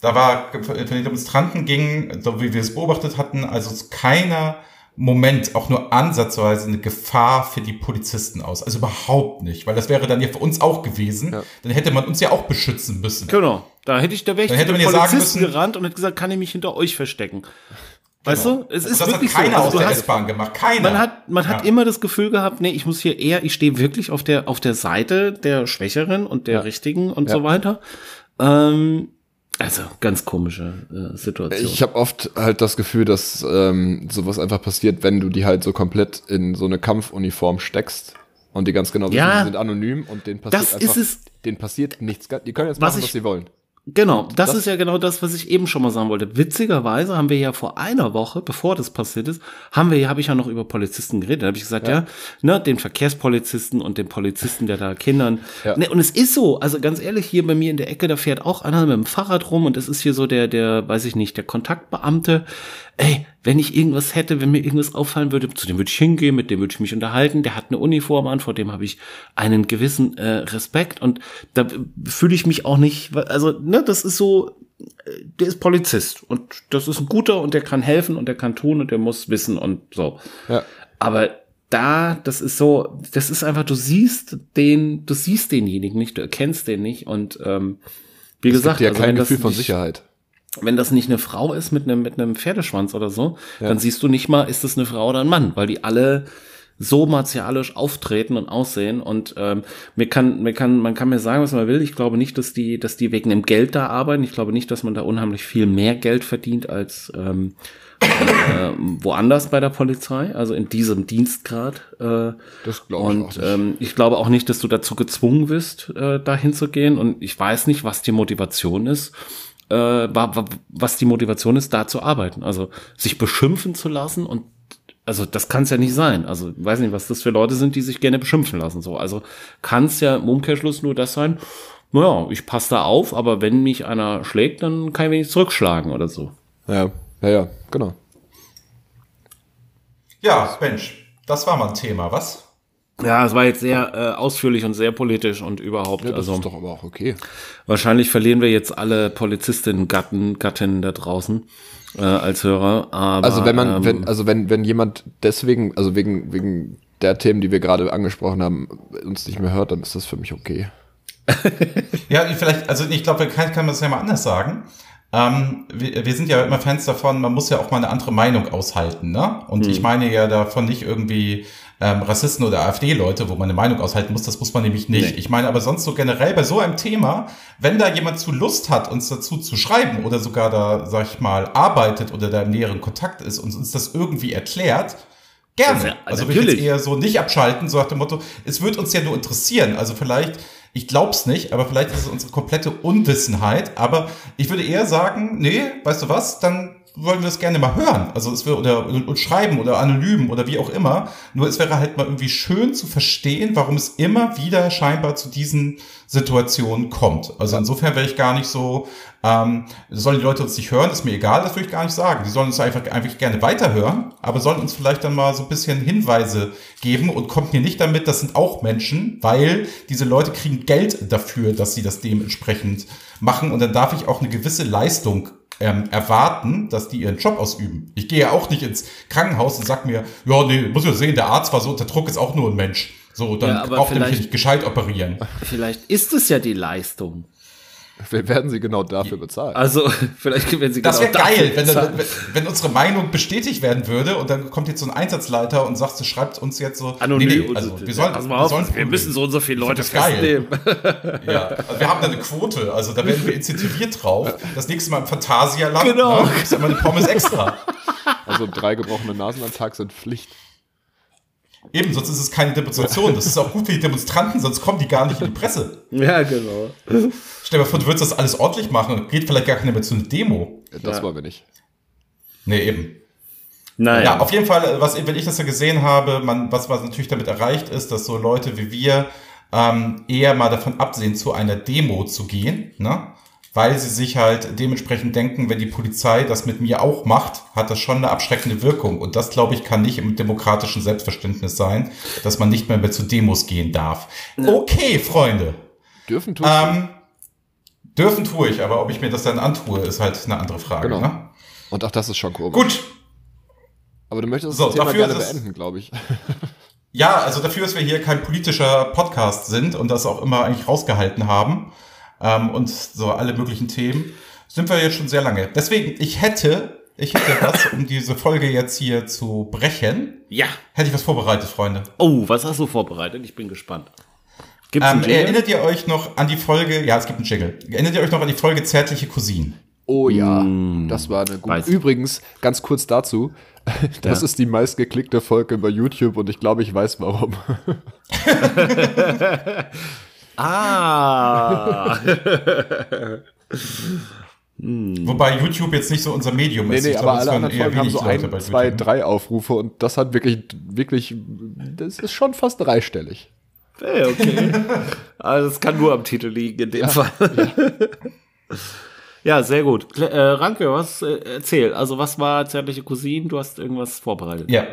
da war, wenn die Demonstranten gingen, so wie wir es beobachtet hatten, also keiner Moment auch nur ansatzweise eine Gefahr für die Polizisten aus. Also überhaupt nicht, weil das wäre dann ja für uns auch gewesen. Ja. Dann hätte man uns ja auch beschützen müssen. Genau. Da hätte ich, da wäre ich zu den Polizisten gerannt und hätte gesagt, kann ich mich hinter euch verstecken. Weißt genau. du, es ist das wirklich hat keiner so. Also aus der S-Bahn gemacht, keiner. Man hat, man ja. hat immer das Gefühl gehabt, nee, ich muss hier eher, ich stehe wirklich auf der, auf der Seite der Schwächeren und der ja. Richtigen und ja. so weiter. Ähm, also ganz komische äh, Situation. Ich habe oft halt das Gefühl, dass ähm, sowas einfach passiert, wenn du die halt so komplett in so eine Kampfuniform steckst und die ganz genau wissen, ja, die sind anonym und denen passiert einfach, denen passiert nichts. Die können jetzt machen, was, ich, was sie wollen. Genau, das, das, ist ja genau das, was ich eben schon mal sagen wollte. Witzigerweise haben wir ja vor einer Woche, bevor das passiert ist, haben wir habe ich ja noch über Polizisten geredet. Da habe ich gesagt, ja. ja, ne, den Verkehrspolizisten und den Polizisten, der da Kindern. Ja. Ne, und es ist so, also ganz ehrlich, hier bei mir in der Ecke, da fährt auch einer mit dem Fahrrad rum und es ist hier so der, der, weiß ich nicht, der Kontaktbeamte. Ey, wenn ich irgendwas hätte, wenn mir irgendwas auffallen würde, zu dem würde ich hingehen, mit dem würde ich mich unterhalten, der hat eine Uniform an, vor dem habe ich einen gewissen äh, Respekt. Und da fühle ich mich auch nicht, also, ne, das ist so, äh, der ist Polizist. Und das ist ein guter und der kann helfen und der kann tun und der muss wissen und so. Ja. Aber da, das ist so, das ist einfach, du siehst den, du siehst denjenigen nicht, du erkennst den nicht. Und ähm, wie das gesagt, gibt ja also kein Gefühl von Sicherheit wenn das nicht eine Frau ist mit einem, mit einem Pferdeschwanz oder so, ja. dann siehst du nicht mal, ist das eine Frau oder ein Mann, weil die alle so martialisch auftreten und aussehen und ähm, mir kann, mir kann, man kann mir sagen, was man will. Ich glaube nicht, dass die, dass die wegen dem Geld da arbeiten. Ich glaube nicht, dass man da unheimlich viel mehr Geld verdient als ähm, äh, woanders bei der Polizei, also in diesem Dienstgrad. Äh, das glaube ich Und ähm, ich glaube auch nicht, dass du dazu gezwungen wirst, äh, da hinzugehen. Und ich weiß nicht, was die Motivation ist äh, was die Motivation ist, da zu arbeiten. Also sich beschimpfen zu lassen und also das kann es ja nicht sein. Also weiß nicht, was das für Leute sind, die sich gerne beschimpfen lassen. So, also kann es ja im Umkehrschluss nur das sein. Naja, ich passe da auf, aber wenn mich einer schlägt, dann kann ich mich nicht zurückschlagen oder so. Ja, ja, ja, genau. Ja, Mensch, das war mal ein Thema, was? Ja, es war jetzt sehr äh, ausführlich und sehr politisch und überhaupt. Ja, das also, ist doch aber auch okay. Wahrscheinlich verlieren wir jetzt alle Polizistinnen, Gatten, Gattinnen da draußen äh, als Hörer. Aber, also wenn man, ähm, wenn, also wenn, wenn jemand deswegen, also wegen, wegen der Themen, die wir gerade angesprochen haben, uns nicht mehr hört, dann ist das für mich okay. [LAUGHS] ja, vielleicht, also ich glaube, kann, kann man das ja mal anders sagen. Ähm, wir, wir, sind ja immer Fans davon, man muss ja auch mal eine andere Meinung aushalten, ne? Und hm. ich meine ja davon nicht irgendwie ähm, Rassisten oder AfD-Leute, wo man eine Meinung aushalten muss. Das muss man nämlich nicht. Nee. Ich meine aber sonst so generell bei so einem Thema, wenn da jemand zu Lust hat, uns dazu zu schreiben oder sogar da, sag ich mal, arbeitet oder da im näheren Kontakt ist und uns das irgendwie erklärt, Gerne. Ja, also würde ich jetzt eher so nicht abschalten, so nach dem Motto, es wird uns ja nur interessieren. Also vielleicht, ich glaub's nicht, aber vielleicht ist es unsere komplette Unwissenheit. Aber ich würde eher sagen, nee, weißt du was, dann wollen wir das gerne mal hören. Also es wäre oder und schreiben oder anonym oder wie auch immer. Nur es wäre halt mal irgendwie schön zu verstehen, warum es immer wieder scheinbar zu diesen Situationen kommt. Also insofern wäre ich gar nicht so, ähm, sollen die Leute uns nicht hören, ist mir egal, das würde ich gar nicht sagen. Die sollen uns einfach, einfach gerne weiterhören, aber sollen uns vielleicht dann mal so ein bisschen Hinweise geben und kommt mir nicht damit, das sind auch Menschen, weil diese Leute kriegen Geld dafür, dass sie das dementsprechend machen und dann darf ich auch eine gewisse Leistung ähm, erwarten, dass die ihren Job ausüben. Ich gehe ja auch nicht ins Krankenhaus und sag mir, ja, nee, muss ich sehen, der Arzt war so unter Druck, ist auch nur ein Mensch. So, dann ja, braucht er mich nicht gescheit operieren. Vielleicht ist es ja die Leistung. Wir werden sie genau dafür bezahlen. Also, [LAUGHS] vielleicht wenn sie Das wäre genau dafür geil, wenn, bezahlen. wenn, wenn unsere Meinung bestätigt werden würde und dann kommt jetzt so ein Einsatzleiter und sagt, so, schreibt uns jetzt so. Anonym. Nee, nee, also wir sollen, Pass wir, auf, sollen wir müssen so und so viele Leute das geil. festnehmen. [LAUGHS] Ja, also wir haben da eine Quote, also da werden wir incentiviert drauf. Das nächste Mal im Phantasialand Genau. ne, gibt's immer eine Pommes extra. Also drei gebrochene Nasen am Tag sind Pflicht. Eben, sonst ist es keine Demonstration. Das ist auch gut für die Demonstranten, sonst kommen die gar nicht in die Presse. Ja, genau. Stell dir mal vor, du würdest das alles ordentlich machen, geht vielleicht gar keiner mehr zu einer Demo. Das Ja. wollen wir nicht. Nee, eben. Nein. Ja, auf jeden Fall, was, wenn ich das ja gesehen habe, man, was, was natürlich damit erreicht ist, dass so Leute wie wir ähm, eher mal davon absehen, zu einer Demo zu gehen, ne? weil sie sich halt dementsprechend denken, wenn die Polizei das mit mir auch macht, hat das schon eine abschreckende Wirkung. Und das, glaube ich, kann nicht im demokratischen Selbstverständnis sein, dass man nicht mehr, mehr zu Demos gehen darf. Okay, Freunde. Dürfen tun. Ähm, dürfen tue ich, aber ob ich mir das dann antue, ist halt eine andere Frage. Genau. Ne? Und auch das ist schon komisch. Gut, Aber du möchtest So, das Thema dafür gerne es- beenden, glaube ich. [LAUGHS] Ja, also dafür, dass wir hier kein politischer Podcast sind und das auch immer eigentlich rausgehalten haben ähm, und so alle möglichen Themen, sind wir jetzt schon sehr lange. Deswegen, ich hätte, ich hätte [LAUGHS] was, um diese Folge jetzt hier zu brechen. Ja. Hätte ich was vorbereitet, Freunde. Oh, was hast du vorbereitet? Ich bin gespannt. Gibt's Ähm, erinnert ihr euch noch an die Folge, ja, es gibt einen Jingle. Erinnert ihr euch noch an die Folge Zärtliche Cousinen? Oh ja, das war eine weiß. gute. Übrigens, ganz kurz dazu, [LAUGHS] das Ja. ist die meistgeklickte Folge bei YouTube und ich glaube, ich weiß warum. [LAUGHS] Ah. [LAUGHS] Wobei YouTube jetzt nicht so unser Medium Nee, ist. nee, Ich aber glaube, es alle anderen eher Folgen haben so ein, zwei, drei Aufrufe und das hat wirklich, wirklich, das ist schon fast dreistellig. Hey, okay. Also es kann nur am Titel liegen in dem Fall. Ja. sehr gut. Äh, Ranke, was äh, erzähl? Also was war zärtliche Cousinen? Du hast irgendwas vorbereitet. Ja,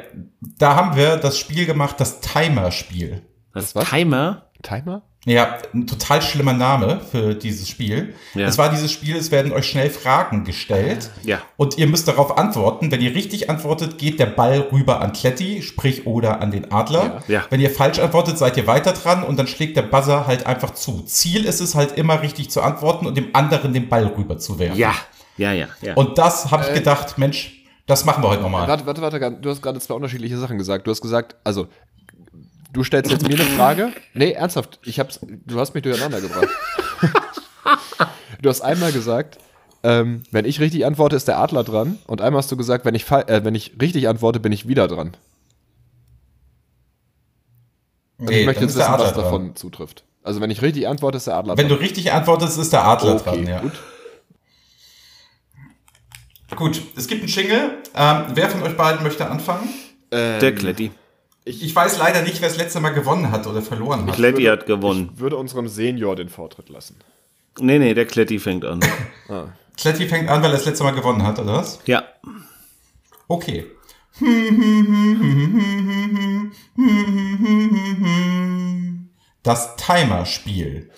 da haben wir das Spiel gemacht, das Timer-Spiel. Das was? Timer? Timer? Ja, ein total schlimmer Name für dieses Spiel. Ja. Es war dieses Spiel, es werden euch schnell Fragen gestellt. Ja. Und ihr müsst darauf antworten. Wenn ihr richtig antwortet, geht der Ball rüber an Kletti, sprich oder an den Adler. Ja. Ja. Wenn ihr falsch antwortet, seid ihr weiter dran und dann schlägt der Buzzer halt einfach zu. Ziel ist es halt immer richtig zu antworten und dem anderen den Ball rüber zu werfen. Ja. Ja, ja, ja. Und das habe ich gedacht, Mensch, das machen wir heute nochmal. Warte, warte, warte, du hast gerade zwei unterschiedliche Sachen gesagt. Du hast gesagt, also, du stellst jetzt mir eine [LAUGHS] Frage. Nee, ernsthaft, ich hab's, du hast mich durcheinander gebracht. [LAUGHS] du hast einmal gesagt, ähm, wenn ich richtig antworte, ist der Adler dran. Und einmal hast du gesagt, wenn ich, äh, wenn ich richtig antworte, bin ich wieder dran. Und Nee, ich möchte jetzt wissen, was dran. davon zutrifft. Also, wenn ich richtig antworte, ist der Adler Wenn du dran. richtig antwortest, ist der Adler okay, dran. Ja. gut. Gut, es gibt einen Jingle. Ähm, wer von euch beiden möchte anfangen? Der Kletti. Ich, ich weiß leider nicht, wer das letzte Mal gewonnen hat oder verloren hat. Kletti hat gewonnen. Ich würde unserem Senior den Vortritt lassen. Nee, nee, der Kletti fängt an. [LAUGHS] Kletti fängt an, weil er das letzte Mal gewonnen hat, oder was? Ja. Okay. Das Timer-Spiel.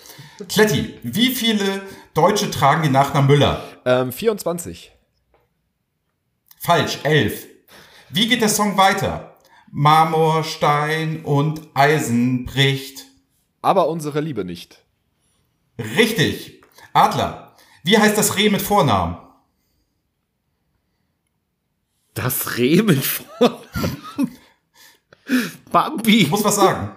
Kletti, wie viele Deutsche tragen den Nachnamen Müller? Ähm, 24. Falsch, elf. Wie geht der Song weiter? Marmor, Stein und Eisen bricht. Aber unsere Liebe nicht. Richtig. Adler, wie heißt das Reh mit Vornamen? Das Reh mit vorn. Bambi. Ich muss was sagen.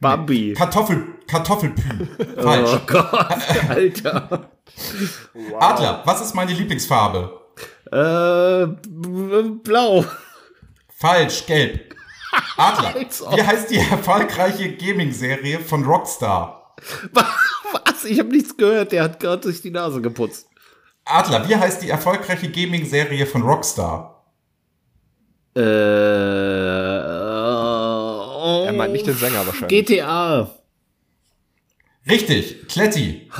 Bambi. Kartoffel, Kartoffelpü. Falsch. Oh Gott, Alter. Adler, was ist meine Lieblingsfarbe? Äh, blau. Falsch, gelb. Adler, wie heißt die erfolgreiche Gaming-Serie von Rockstar? [LAUGHS] Was? Ich habe nichts gehört. Der hat gerade sich die Nase geputzt. Adler, wie heißt die erfolgreiche Gaming-Serie von Rockstar? Äh, Er meint nicht den Sänger wahrscheinlich. GTA. Richtig, Kletti.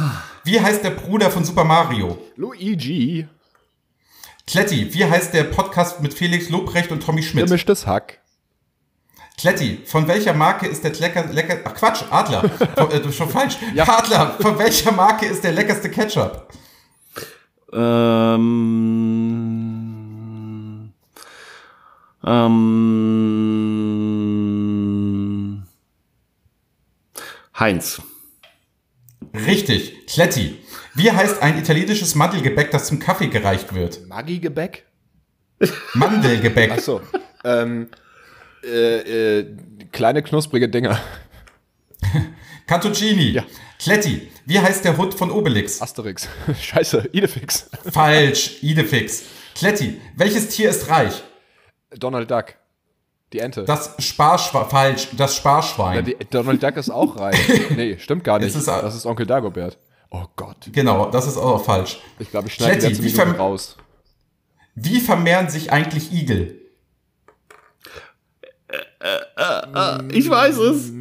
Wie heißt der Bruder von Super Mario? Luigi. Kletti, wie heißt der Podcast mit Felix Lobrecht und Tommy Schmidt? Gemischtes Hack. Kletti, von welcher Marke ist der lecker, lecker, ach Quatsch, Adler, von, äh, du bist schon falsch. [LAUGHS] Adler, von welcher Marke ist der leckerste Ketchup? Ähm, ähm, Heinz. Richtig. Kletti. Wie heißt ein italienisches Mandelgebäck, das zum Kaffee gereicht wird? Maggi-Gebäck? Mandelgebäck. Achso. ähm, äh, äh, kleine knusprige Dinger. [LAUGHS] Cantuccini. Ja. Kletti. Wie heißt der Hund von Obelix? Asterix. [LAUGHS] Scheiße, Idefix. [LAUGHS] Falsch. Idefix. Kletti. Welches Tier ist reich? Donald Duck. Die Ente. Das Sparschwein. Falsch. Das Ja, Sparschwein. die, Donald Duck ist auch reich. Nee, stimmt gar nicht. Ist- das ist Onkel Dagobert. Oh Gott. Genau, das ist auch falsch. Ich glaube, ich schneide die Kletti, Minute verm- raus. Wie vermehren sich eigentlich Igel? Ich weiß es.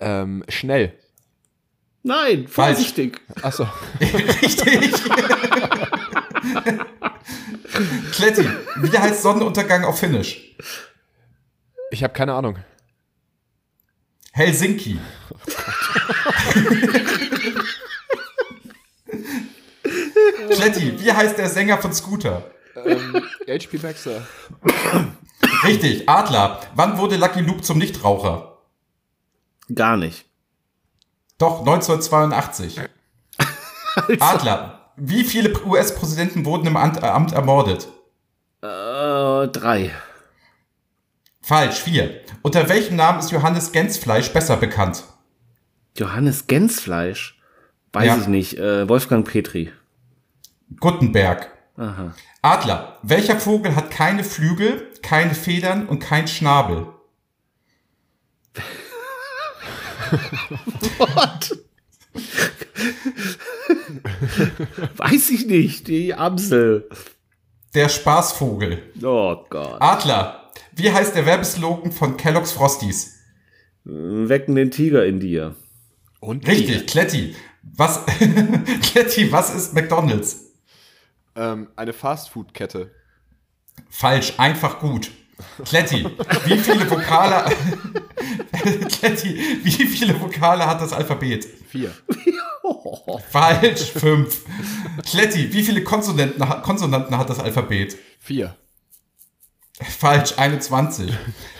Ähm, schnell. Nein, vorsichtig. Achso. [LAUGHS] Richtig. Kletti. Wie heißt Sonnenuntergang auf Finnisch? Ich habe keine Ahnung. Helsinki. Kletti, wie heißt der Sänger von Scooter? Ähm, HP Baxter. Richtig, Adler. Wann wurde Lucky Luke zum Nichtraucher? Gar nicht. Doch, 1982. [LAUGHS] Adler. Wie viele US-Präsidenten wurden im Amt, äh, Amt ermordet? Äh, drei. Falsch, vier. Unter welchem Namen ist Johannes Gensfleisch besser bekannt? Johannes Gensfleisch. Weiß Ja. ich nicht. Äh, Wolfgang Petri. Guttenberg. Aha. Adler. Welcher Vogel hat keine Flügel, keine Federn und kein Schnabel? [LAUGHS] What? Weiß ich nicht. Die Amsel. Der Spaßvogel. Oh Gott. Adler. Wie heißt der Werbeslogan von Kellogg's Frosties? Wecken den Tiger in dir. Und Richtig, Kletti. Was, [LAUGHS] Kletti, was ist McDonald's? Ähm, eine Fastfood-Kette. Falsch, einfach gut. Kletti, wie viele Vokale, [LAUGHS] Kletti, wie viele Vokale hat das Alphabet? Vier. [LAUGHS] Falsch, fünf. Kletti, wie viele Konsonanten, Konsonanten hat das Alphabet? Vier. Falsch, 21.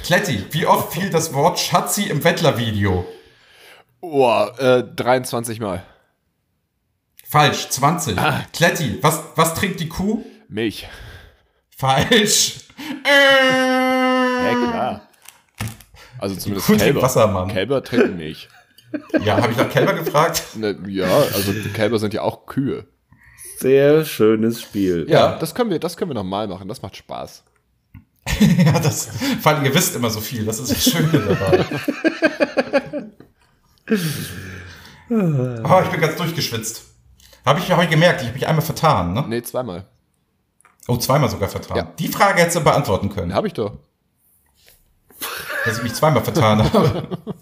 Kletti, wie oft fiel das Wort Schatzi im Wettler-Video? Oh, äh, 23 Mal. Falsch, 20. Kletti, was, was trinkt die Kuh? Milch. Falsch. [LAUGHS] Ja, klar. Also zumindest Kuh trinkt Kälber. Wasser, Mann. Kälber trinken Milch. Ja, habe ich nach Kälber gefragt? Ne, ja, also die Kälber sind ja auch Kühe. Sehr schönes Spiel. Ja, Ja. das können wir, das können wir noch mal machen. Das macht Spaß. [LAUGHS] Ja, das, vor allem, ihr wisst immer so viel, das ist das Schöne dabei. [LAUGHS] Oh, ich bin ganz durchgeschwitzt. Habe ich ja heute gemerkt, ich habe mich einmal vertan, ne? Nee, zweimal. Oh, zweimal sogar vertan. Ja. Die Frage hättest du beantworten können, Hab ich doch. dass ich mich zweimal vertan habe. [LAUGHS]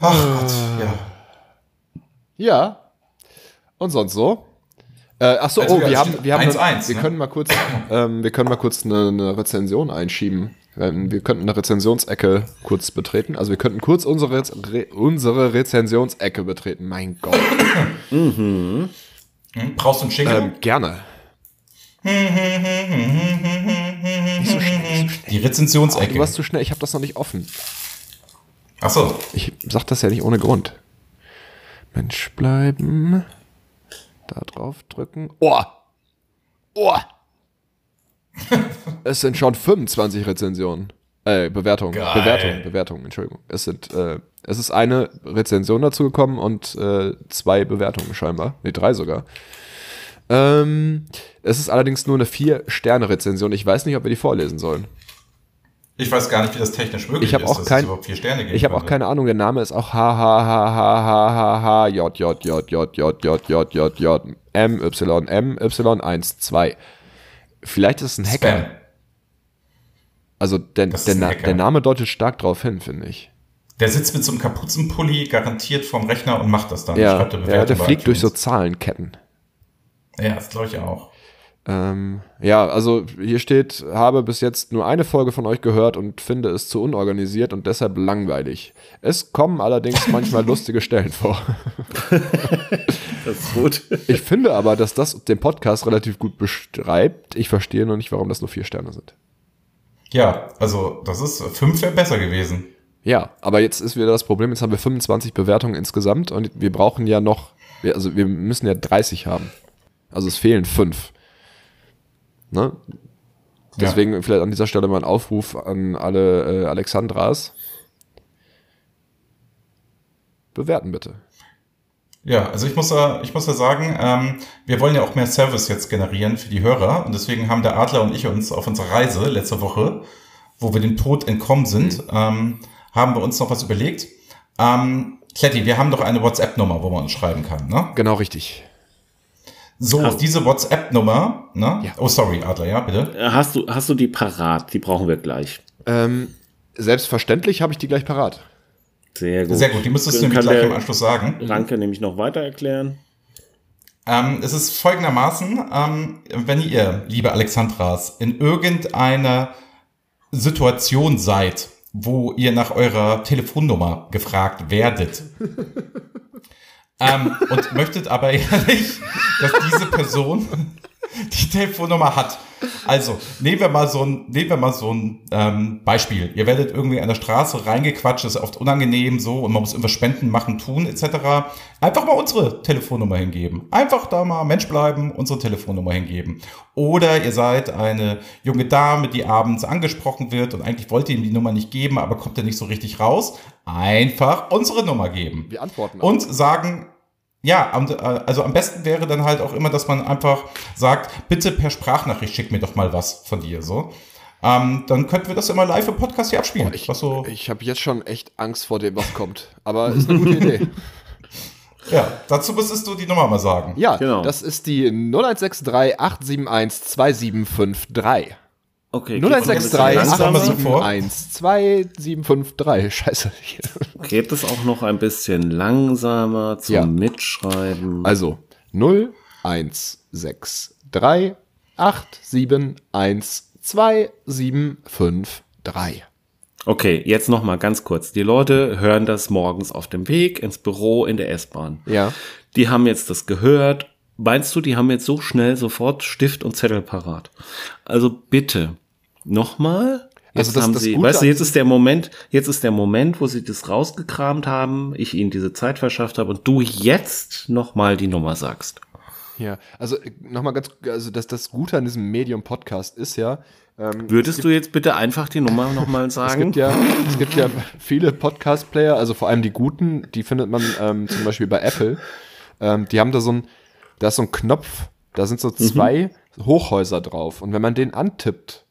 Ach Gott, ja. Ja. Und sonst so? Äh, ach so, Also, oh, wir haben, wir haben, 1-1, wir ne? können mal kurz, ähm, wir können mal kurz eine, eine Rezension einschieben. Wir könnten eine Rezensionsecke kurz betreten. Also wir könnten kurz unsere, Rez Re unsere Rezensionsecke betreten. Mein Gott. Hm, brauchst du einen Schinkel? Ähm, gerne. Nicht so schnell, nicht so schnell. Die Oh, Rezensionsecke. du warst zu schnell, ich habe das noch nicht offen. Ach so. Ich sag das ja nicht ohne Grund. Mensch bleiben. Da drauf drücken. Oh! Oh! [LAUGHS] es sind schon 25 Rezensionen. Äh, Bewertungen. Geil. Bewertungen, Bewertungen, Entschuldigung. Es sind, äh, es ist eine Rezension dazu gekommen und äh, zwei Bewertungen scheinbar. Ne, drei sogar. Ähm, es ist allerdings nur eine Vier-Sterne-Rezension. Ich weiß nicht, ob wir die vorlesen sollen. Ich weiß gar nicht, wie das technisch möglich Ich ist, auch dass kein, es überhaupt vier Sterne geben ich habe auch keine Ahnung. Der Name ist auch H H H H H H H J J J J J J J J J M Y M Y 1 2. Vielleicht ist es ein Hacker. Spam. Also der, der, Na- Hacker. der Name deutet stark darauf hin, finde ich. Der sitzt mit so einem Kapuzenpulli garantiert vorm Rechner und macht das dann. Ja, ja der fliegt durch so. Zahlenketten. Ja, das glaube ich auch. Ähm, ja, also hier steht, habe bis jetzt nur eine Folge von euch gehört und finde es zu unorganisiert und deshalb langweilig. Es kommen allerdings manchmal [LAUGHS] lustige Stellen vor. [LAUGHS] Das ist gut. Ich finde aber, dass das den Podcast relativ gut beschreibt. Ich verstehe noch nicht, warum das nur vier Sterne sind. Ja, also das ist fünf wäre besser gewesen. Ja, aber jetzt ist wieder das Problem, jetzt haben wir 25 Bewertungen insgesamt und wir brauchen ja noch, also wir müssen ja 30 haben. Also es fehlen fünf. Ne? Deswegen vielleicht an dieser Stelle mal ein Aufruf an alle äh, Alexandras. Bewerten bitte. Ja, also ich muss ja, ich muss ja sagen, ähm, wir wollen ja auch mehr Service jetzt generieren für die Hörer und deswegen haben der Adler und ich uns auf unserer Reise letzte Woche, wo wir dem Tod entkommen sind, ähm, haben wir uns noch was überlegt. Ähm, Kletti, wir haben doch eine WhatsApp-Nummer, wo man uns schreiben kann, ne? Genau richtig. So, Hast- diese WhatsApp-Nummer, ne? Ja. Oh, sorry, Adler, ja, bitte. Äh, Hast du, hast du die parat? Die brauchen wir gleich. Ähm, selbstverständlich habe ich die gleich parat. Sehr gut. Sehr gut, die müsstest du nämlich gleich im Anschluss sagen. Ranke nämlich noch weiter erklären. Ähm, es ist folgendermaßen, ähm, wenn ihr, liebe Alexandras, in irgendeiner Situation seid, wo ihr nach eurer Telefonnummer gefragt werdet [LAUGHS] ähm, und möchtet aber [LAUGHS] ehrlich, dass diese Person die Telefonnummer hat. Also, nehmen wir mal so ein, nehmen wir mal so ein ähm, Beispiel. Ihr werdet irgendwie an der Straße reingequatscht, das ist oft unangenehm so und man muss irgendwas spenden, machen, tun etc. Einfach mal unsere Telefonnummer hingeben. Einfach da mal Mensch bleiben, unsere Telefonnummer hingeben. Oder ihr seid eine junge Dame, die abends angesprochen wird und eigentlich wollt ihr ihm die Nummer nicht geben, aber kommt er nicht so richtig raus. Einfach unsere Nummer geben. Wir antworten auch. Und sagen, ja, äh, also am besten wäre dann halt auch immer, dass man einfach sagt, bitte per Sprachnachricht schick mir doch mal was von dir, so. Ähm, dann könnten wir das immer live im Podcast hier abspielen. ich was so, ich habe jetzt schon echt Angst vor dem, was kommt. Aber ist eine gute Idee. [LAUGHS] ja, dazu müsstest du die Nummer mal sagen. Ja, Genau. das ist die 0163 871 2753. Okay. 0163 langsamer sofort. 871 2753. [LAUGHS] Scheiße. Geht es auch noch ein bisschen langsamer zum Ja. Mitschreiben? Also 0163 871 2753. Okay, jetzt noch mal ganz kurz. Die Leute hören das morgens auf dem Weg ins Büro in der S-Bahn. Ja. Die haben jetzt das gehört. Meinst du, die haben jetzt so schnell sofort Stift und Zettel parat? Also bitte, nochmal. Jetzt Also das- haben das sie, Gute weißt du, jetzt ist der Moment, jetzt ist der Moment, wo sie das rausgekramt haben, ich ihnen diese Zeit verschafft habe und du jetzt nochmal die Nummer sagst. Ja, also nochmal ganz, also das, das Gute an diesem Medium-Podcast ist ja, ähm, Würdest du jetzt bitte einfach die Nummer nochmal [LAUGHS] es sagen? gibt ja, es gibt ja viele Podcast-Player, also vor allem die guten, die findet man ähm, zum Beispiel bei Apple. Ähm, die haben da so ein, da ist so ein Knopf, da sind so Mhm. zwei Hochhäuser drauf. Und wenn man den antippt,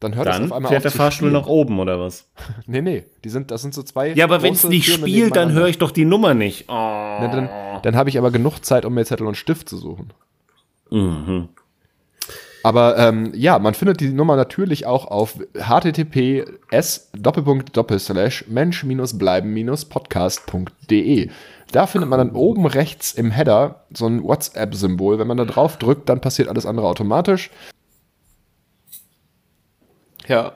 dann hört es Dann auf einmal fährt auf der Fahrstuhl spielen. nach oben oder was? [LAUGHS] Nee, nee, die sind, das sind so zwei. Ja, aber wenn es nicht spielt, dann höre ich doch die Nummer nicht. Oh. Na, dann dann habe ich aber genug Zeit, um mir Zettel und Stift zu suchen. Mhm. Aber ähm, ja, man findet die Nummer natürlich auch auf https mensch-bleiben-podcast.de. Da findet man dann oben rechts im Header so ein WhatsApp-Symbol. Wenn man da drauf drückt, dann passiert alles andere automatisch. Ja.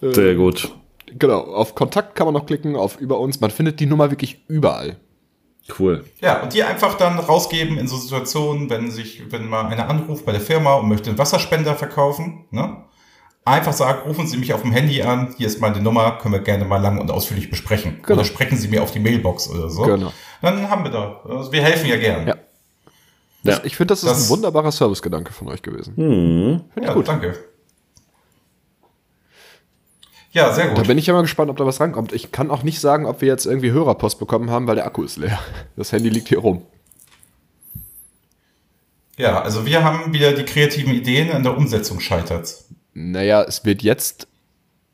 Äh, Sehr gut. Genau, auf Kontakt kann man noch klicken, auf über uns. Man findet die Nummer wirklich überall. Cool. Ja, und die einfach dann rausgeben in so Situationen, wenn sich, wenn mal einer anruft bei der Firma und möchte einen Wasserspender verkaufen, ne? Einfach sagen, rufen Sie mich auf dem Handy an, hier ist meine Nummer, können wir gerne mal lang und ausführlich besprechen. Genau. Oder sprechen Sie mir auf die Mailbox oder so. Genau. Dann haben wir da. Also wir helfen ja gern. Ja. Ja. Ich finde, das ist Das- ein wunderbarer Servicegedanke von euch gewesen. Mhm. Finde ich Ja, gut. danke. Ja, sehr Da gut. bin ich ja mal gespannt, ob da was rankommt. Ich kann auch nicht sagen, ob wir jetzt irgendwie Hörerpost bekommen haben, weil der Akku ist leer. Das Handy liegt hier rum. Ja, also wir haben wieder die kreativen Ideen, an der Umsetzung scheitert. Naja, es wird jetzt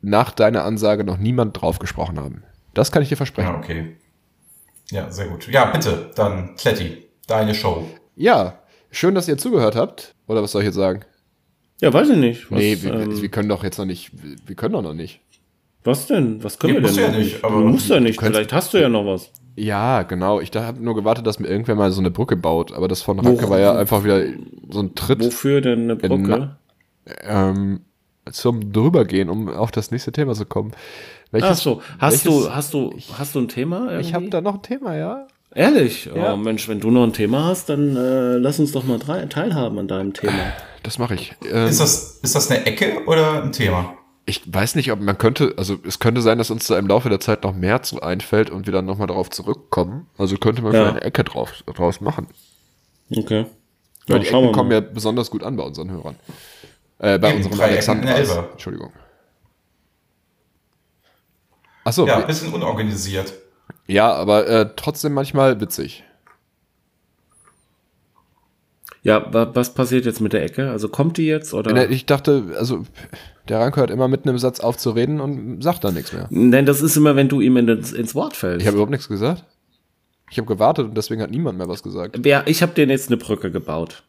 nach deiner Ansage noch niemand drauf gesprochen haben. Das kann ich dir Ja, versprechen. okay. Ja, sehr gut. Ja, bitte, dann Kletti, deine Show. Ja, schön, dass ihr zugehört habt. Oder was soll ich jetzt sagen? Ja, weiß ich nicht. Was, nee, wir, ähm, wir können doch jetzt noch nicht. Wir können doch noch nicht. Was denn? Was können Nee, wir denn du ja noch nicht, aber- du musst ja nicht. Vielleicht hast du ja noch was. Ja, genau. Ich habe nur gewartet, dass mir irgendwer mal so eine Brücke baut. Aber das von Ranke war ja einfach wieder so ein Tritt Wofür denn eine Brücke? Ähm, zum drübergehen, um auf das nächste Thema zu kommen. Welches, Ach so, hast welches- du, hast du, hast du ein Thema? Ich habe irgendwie? da noch ein Thema, ja. Ehrlich? Ja. Oh Mensch, wenn du noch ein Thema hast, dann äh, lass uns doch mal drei, teilhaben an deinem Thema. Das mache ich. Ähm, Ist das, ist das eine Ecke oder ein Thema? Ich weiß nicht, ob man könnte, also es könnte sein, dass uns da im Laufe der Zeit noch mehr zu einfällt und wir dann nochmal darauf zurückkommen. Also könnte man Ja. vielleicht eine Ecke drauf, draus machen. Okay. Weil Ja, die Ecken wir kommen ja besonders gut an bei unseren Hörern. Äh, bei in Alexandras. Elber. Entschuldigung. Achso, Ja, ja, ein bisschen unorganisiert. ja, aber äh, trotzdem manchmal witzig. Ja, wa was passiert jetzt mit der Ecke? Also kommt die jetzt oder? Ne, Ich dachte, also der Ranke hört immer mitten im Satz auf zu reden und sagt dann nichts mehr. Nein, das ist immer, wenn du ihm ins, ins Wort fällst. Ich habe überhaupt nichts gesagt. Ich habe gewartet und deswegen hat niemand mehr was gesagt. ja, ich habe dir jetzt eine Brücke gebaut.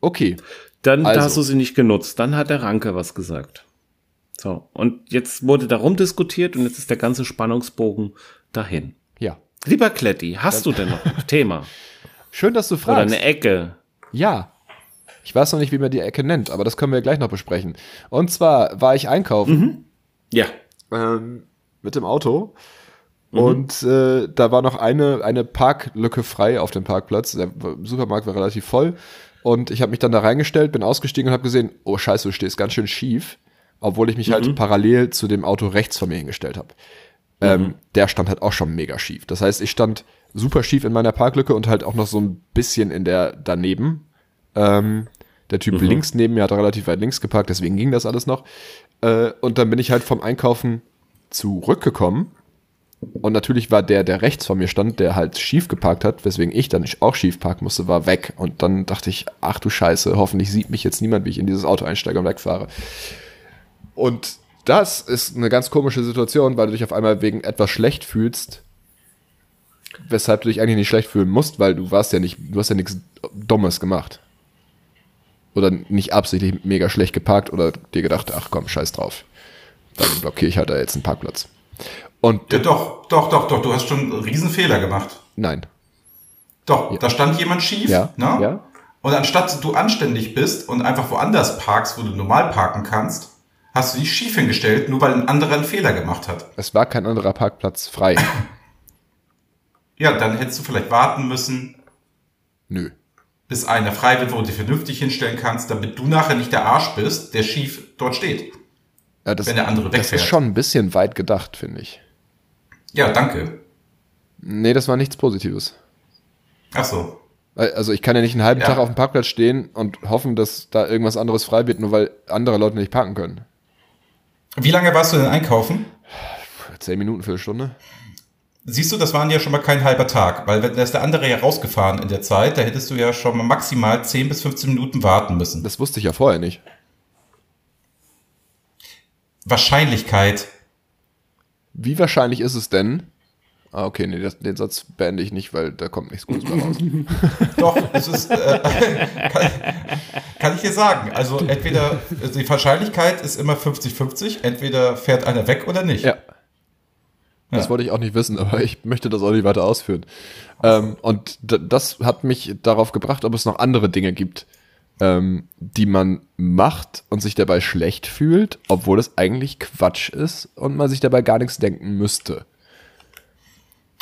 Okay, Dann Also. da hast du sie nicht genutzt. Dann hat der Ranke was gesagt. So, und jetzt wurde darum diskutiert und jetzt ist der ganze Spannungsbogen dahin. ja. Lieber Kletti, hast du denn noch ein [LAUGHS] Thema? Schön, dass du Oder fragst. eine Ecke? Ja. Ich weiß noch nicht, wie man die Ecke nennt, aber das können wir gleich noch besprechen. Und zwar war ich einkaufen Ja. ähm, mit dem Auto und äh, da war noch eine, eine Parklücke frei auf dem Parkplatz. Der Supermarkt war relativ voll und ich habe mich dann da reingestellt, bin ausgestiegen und habe gesehen, oh scheiße, du stehst ganz schön schief, obwohl ich mich halt parallel zu dem Auto rechts von mir hingestellt habe. Ähm, der stand halt auch schon mega schief. Das heißt, ich stand super schief in meiner Parklücke und halt auch noch so ein bisschen in der daneben. Ähm, der Typ links neben mir hat relativ weit links geparkt, deswegen ging das alles noch. Äh, und dann bin ich halt vom Einkaufen zurückgekommen. Und natürlich war der, der rechts von mir stand, der halt schief geparkt hat, weswegen ich dann auch schief parken musste, war weg. Und dann dachte ich, ach du Scheiße, hoffentlich sieht mich jetzt niemand, wie ich in dieses Auto einsteige und wegfahre. Und das ist eine ganz komische Situation, weil du dich auf einmal wegen etwas schlecht fühlst, weshalb du dich eigentlich nicht schlecht fühlen musst, weil du warst ja nicht, du hast ja nichts Dummes gemacht. Oder nicht absichtlich mega schlecht geparkt oder dir gedacht, ach komm, scheiß drauf. Dann blockiere ich halt da jetzt einen Parkplatz. Und Ja, doch, doch, doch, doch, du hast schon einen Riesenfehler gemacht. nein. Doch, da stand jemand schief, Ja, ne? ja. Und anstatt du anständig bist und einfach woanders parkst, wo du normal parken kannst, hast du dich schief hingestellt, nur weil ein anderer einen Fehler gemacht hat. Es war kein anderer Parkplatz frei. [LAUGHS] Ja, dann hättest du vielleicht warten müssen, Nö. Bis einer frei wird, wo du dich vernünftig hinstellen kannst, damit du nachher nicht der Arsch bist, der schief dort steht. Ja, das, Wenn der andere das wegfährt. ist schon ein bisschen weit gedacht, finde ich. Ja, danke. Nee, das war nichts Positives. Ach so. Also ich kann ja nicht einen halben Ja. Tag auf dem Parkplatz stehen und hoffen, dass da irgendwas anderes frei wird, nur weil andere Leute nicht parken können. Wie lange warst du denn einkaufen? Zehn Minuten, Viertelstunde. Siehst du, das waren ja schon mal kein halber Tag, weil wenn da ist der andere ja rausgefahren in der Zeit, da hättest du ja schon mal maximal 10 bis 15 Minuten warten müssen. Das wusste ich ja vorher nicht. Wahrscheinlichkeit. Wie wahrscheinlich ist es denn? Ah, okay, nee, das, den Satz beende ich nicht, weil da kommt nichts Gutes mehr raus. [LAUGHS] Doch, es ist, äh, [LAUGHS] kann, kann ich dir sagen. Also entweder, also die Wahrscheinlichkeit ist immer 50-50, entweder fährt einer weg oder nicht. Ja. Das Ja. wollte ich auch nicht wissen, [LAUGHS] aber ich möchte das auch nicht weiter ausführen. Ähm, und das hat mich darauf gebracht, ob es noch andere Dinge gibt, ähm, die man macht und sich dabei schlecht fühlt, obwohl es eigentlich Quatsch ist und man sich dabei gar nichts denken müsste.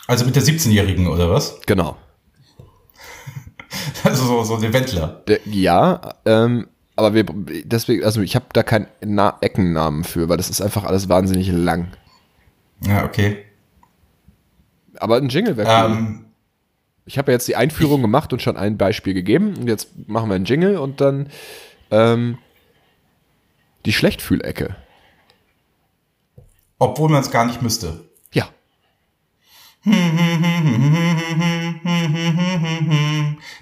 Also mit der 17-Jährigen oder was? Genau. [LAUGHS] Also so, so ein Wendler. Der, ja, ähm, aber wir deswegen, also ich habe da keinen Na Eckennamen für, weil das ist einfach alles wahnsinnig lang. Ja, okay. Aber ein Jingle wäre cool. Ähm, Ich habe ja jetzt die Einführung gemacht und schon ein Beispiel gegeben. Und jetzt machen wir einen Jingle und dann ähm, die Schlechtfühlecke. obwohl man es gar nicht müsste. Ja.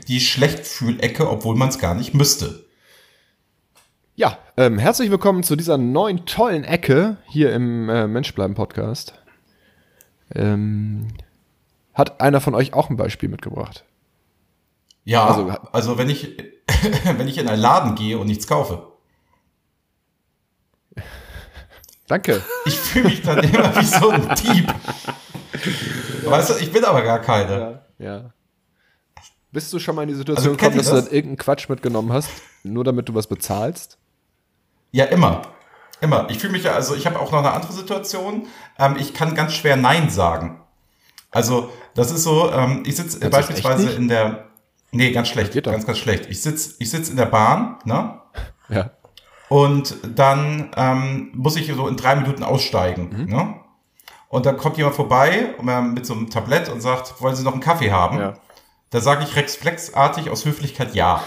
Die Schlechtfühlecke, obwohl man es gar nicht müsste. Ja, ähm, herzlich willkommen zu dieser neuen tollen Ecke hier im äh, Menschbleiben Podcast. Ähm, hat einer von euch auch ein Beispiel mitgebracht? Ja, Also- also, wenn ich [LAUGHS] wenn ich in einen Laden gehe und nichts kaufe, Danke. ich fühle mich dann immer wie so ein Dieb. Weißt du, ich bin aber gar keine. Ja. Bist du schon mal in die Situation Also, gekommen, dass ihr du das? dann irgendeinen Quatsch mitgenommen hast, nur damit du was bezahlst? Ja, immer. Immer. Ich fühle mich ja, also ich habe auch noch eine andere Situation. Ähm, ich kann ganz schwer Nein sagen. Also, das ist so, ähm, ich sitze beispielsweise in der. Nee, ganz schlecht. Ganz, ganz schlecht. Ich sitze ich sitz in der Bahn, ne? Ja. Und dann ähm, muss ich so in drei Minuten aussteigen. Ne? Und dann kommt jemand vorbei mit so einem Tablett und sagt, wollen Sie noch einen Kaffee haben? Ja. Da sage ich reflexartig aus Höflichkeit ja.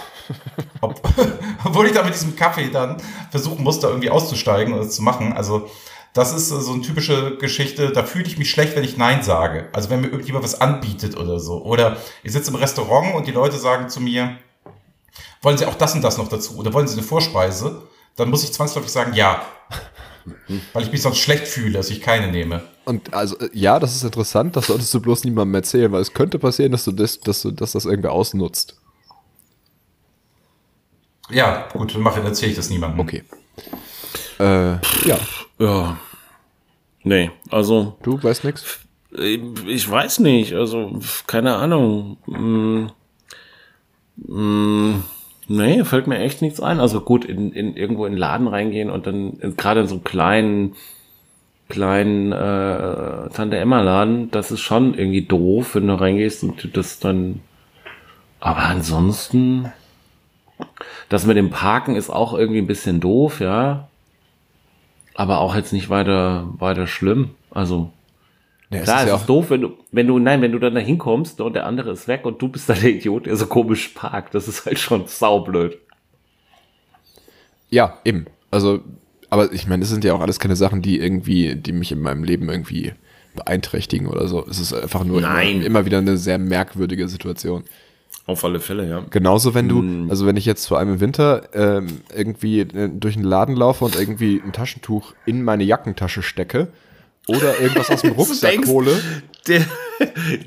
Ob, [LAUGHS] obwohl ich da mit diesem Kaffee dann versuchen musste, irgendwie auszusteigen oder zu machen. Also das ist so eine typische Geschichte, da fühle ich mich schlecht, wenn ich Nein sage. Also wenn mir irgendjemand was anbietet oder so. Oder ich sitze im Restaurant und die Leute sagen zu mir, wollen Sie auch das und das noch dazu? Oder wollen Sie eine Vorspeise? Dann muss ich zwangsläufig sagen, ja. Weil ich mich sonst schlecht fühle, dass ich keine nehme. Und also, äh, ja, das ist interessant, das solltest du bloß niemandem erzählen, weil es könnte passieren, dass du das, dass du, dass das irgendwer ausnutzt. Ja, gut, dann mache, erzähle ich das niemandem. Okay. Äh, ja, Ja. Nee, also du weißt nix? ich weiß nicht, also keine Ahnung. Hm, hm, nee, fällt mir echt nichts ein. Also gut, in, in irgendwo in den Laden reingehen und dann in- gerade in so einem kleinen kleinen äh, Tante Emma Laden, das ist schon irgendwie doof, wenn du reingehst und du das dann aber ansonsten das mit dem Parken ist auch irgendwie ein bisschen doof, ja. Aber auch jetzt nicht weiter, weiter schlimm. Also, Ja, es klar, ist es ja ist doof, wenn du, wenn du, nein, wenn du dann da hinkommst und der andere ist weg und du bist dann der Idiot, der so komisch parkt. Das ist halt schon saublöd. ja, eben. Also, aber ich meine, das sind ja auch alles keine Sachen, die irgendwie, die mich in meinem Leben irgendwie beeinträchtigen oder so. Es ist einfach nur. Immer, immer wieder eine sehr merkwürdige Situation. Auf alle Fälle, ja. Genauso, wenn du, Hm. also wenn ich jetzt vor allem im Winter ähm, irgendwie äh, durch einen Laden laufe und irgendwie ein Taschentuch in meine Jackentasche stecke oder irgendwas aus dem [LAUGHS] Rucksack hole. Der,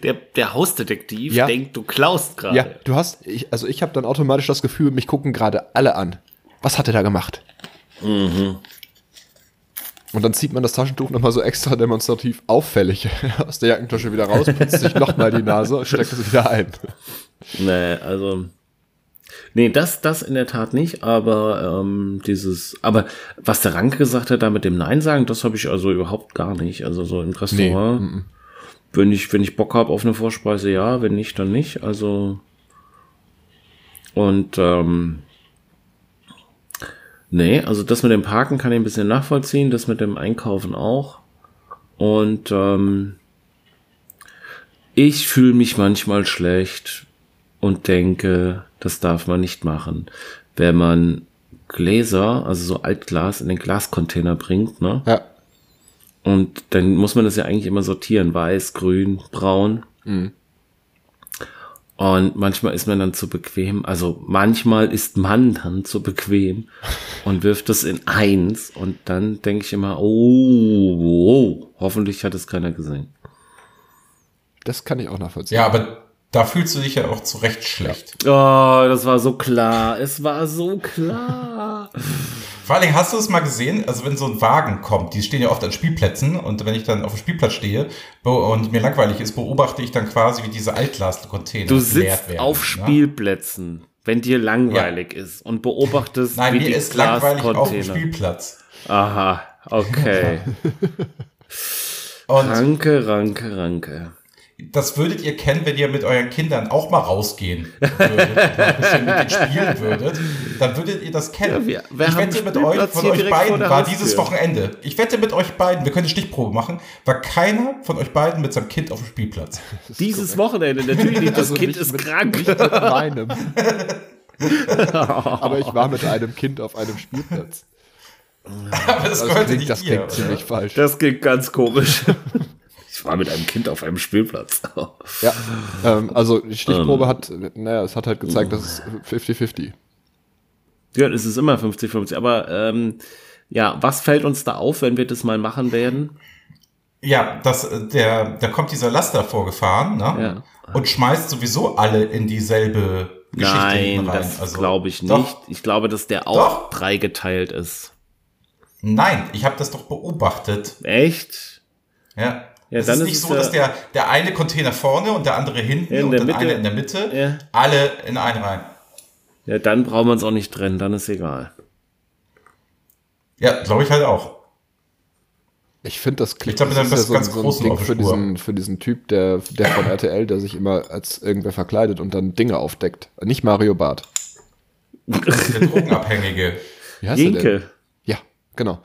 der, der Hausdetektiv Ja. denkt, du klaust gerade. Ja, du hast, ich, also ich habe dann automatisch das Gefühl, mich gucken gerade alle an. Was hat er da gemacht? Mhm. Und dann zieht man das Taschentuch nochmal so extra demonstrativ auffällig [LAUGHS] aus der Jackentasche wieder raus, putzt sich nochmal die Nase und steckt es wieder ein. Nee, also. Nee, das, das in der Tat nicht, aber ähm, dieses, aber was der Ranke gesagt hat, da mit dem Nein sagen, das habe ich also überhaupt gar nicht. Also so im Restaurant, wenn ich, wenn ich Bock habe auf eine Vorspeise, ja, wenn nicht, dann nicht. Also und ähm, nee, also das mit dem Parken kann ich ein bisschen nachvollziehen, das mit dem Einkaufen auch. Und ähm, ich fühle mich manchmal schlecht und denke, das darf man nicht machen. Wenn man Gläser, also so Altglas in den Glascontainer bringt, ne? Ja. Und dann muss man das ja eigentlich immer sortieren. Weiß, grün, braun. Und manchmal ist man dann zu bequem. Also manchmal ist man dann zu bequem und wirft das in eins. Und dann denke ich immer, oh, oh, hoffentlich hat es keiner gesehen. Das kann ich auch nachvollziehen. Ja, aber da fühlst du dich ja auch zu Recht schlecht. Oh, das war so klar. Es war so klar. Vor allen Dingen hast du es mal gesehen, also wenn so ein Wagen kommt, die stehen ja oft an Spielplätzen und wenn ich dann auf dem Spielplatz stehe und mir langweilig ist, beobachte ich dann quasi, wie diese Altglas-Container Du sitzt werden, auf ne? Spielplätzen, wenn dir langweilig ist und beobachtest, Nein, wie mir die ist langweilig auf dem. Spielplatz. Aha, okay. [LAUGHS] Und ranke, ranke, ranke. Das würdet ihr kennen, wenn ihr mit euren Kindern auch mal rausgehen würdet, ein bisschen mit denen spielen würdet, dann würdet ihr das kennen. Ja, wir- wir ich wette mit euch, von euch beiden war dieses Wochenende. Ich wette mit euch beiden, wir können eine Stichprobe machen, war keiner von euch beiden mit seinem Kind auf dem Spielplatz. [LAUGHS] Dieses Wochenende, natürlich nicht, das Also Kind nicht ist mit- krank. Nicht mit meinem. [LAUGHS] Aber ich war mit einem Kind auf einem Spielplatz. [LAUGHS] Aber das, Das klingt, nicht das klingt ziemlich falsch. Das klingt ganz komisch. Ich war mit einem Kind auf einem Spielplatz. [LAUGHS] Ja, ähm, also die Stichprobe hat, naja, es hat halt gezeigt, dass es 50-50. Ja, es ist immer 50-50. Aber ähm, ja, was fällt uns da auf, wenn wir das mal machen werden? Ja, das, äh, der, da kommt dieser Laster vorgefahren, ne? Und schmeißt sowieso alle in dieselbe Geschichte Nein, rein. das Also, glaube ich nicht. Doch, Ich glaube, dass der auch Doch. dreigeteilt ist. nein, ich habe das doch beobachtet. Echt? Ja. Ja, es dann ist ist nicht es so, ja- dass der, der eine Container vorne und der andere hinten In und der der Mitte. eine in der Mitte, Ja. alle in einen rein. Ja, dann brauchen wir uns auch nicht trennen, dann ist egal. Ja, glaube ich halt auch. Ich finde, das klingt Ich glaub, das ist ja ganz so, so ein Ding für diesen, für diesen Typ, der, der von RTL, der sich immer als irgendwer verkleidet und dann Dinge aufdeckt. Nicht Mario Barth. Der Drogenabhängige. Wie heißt der denn? Jenke. Ja, genau.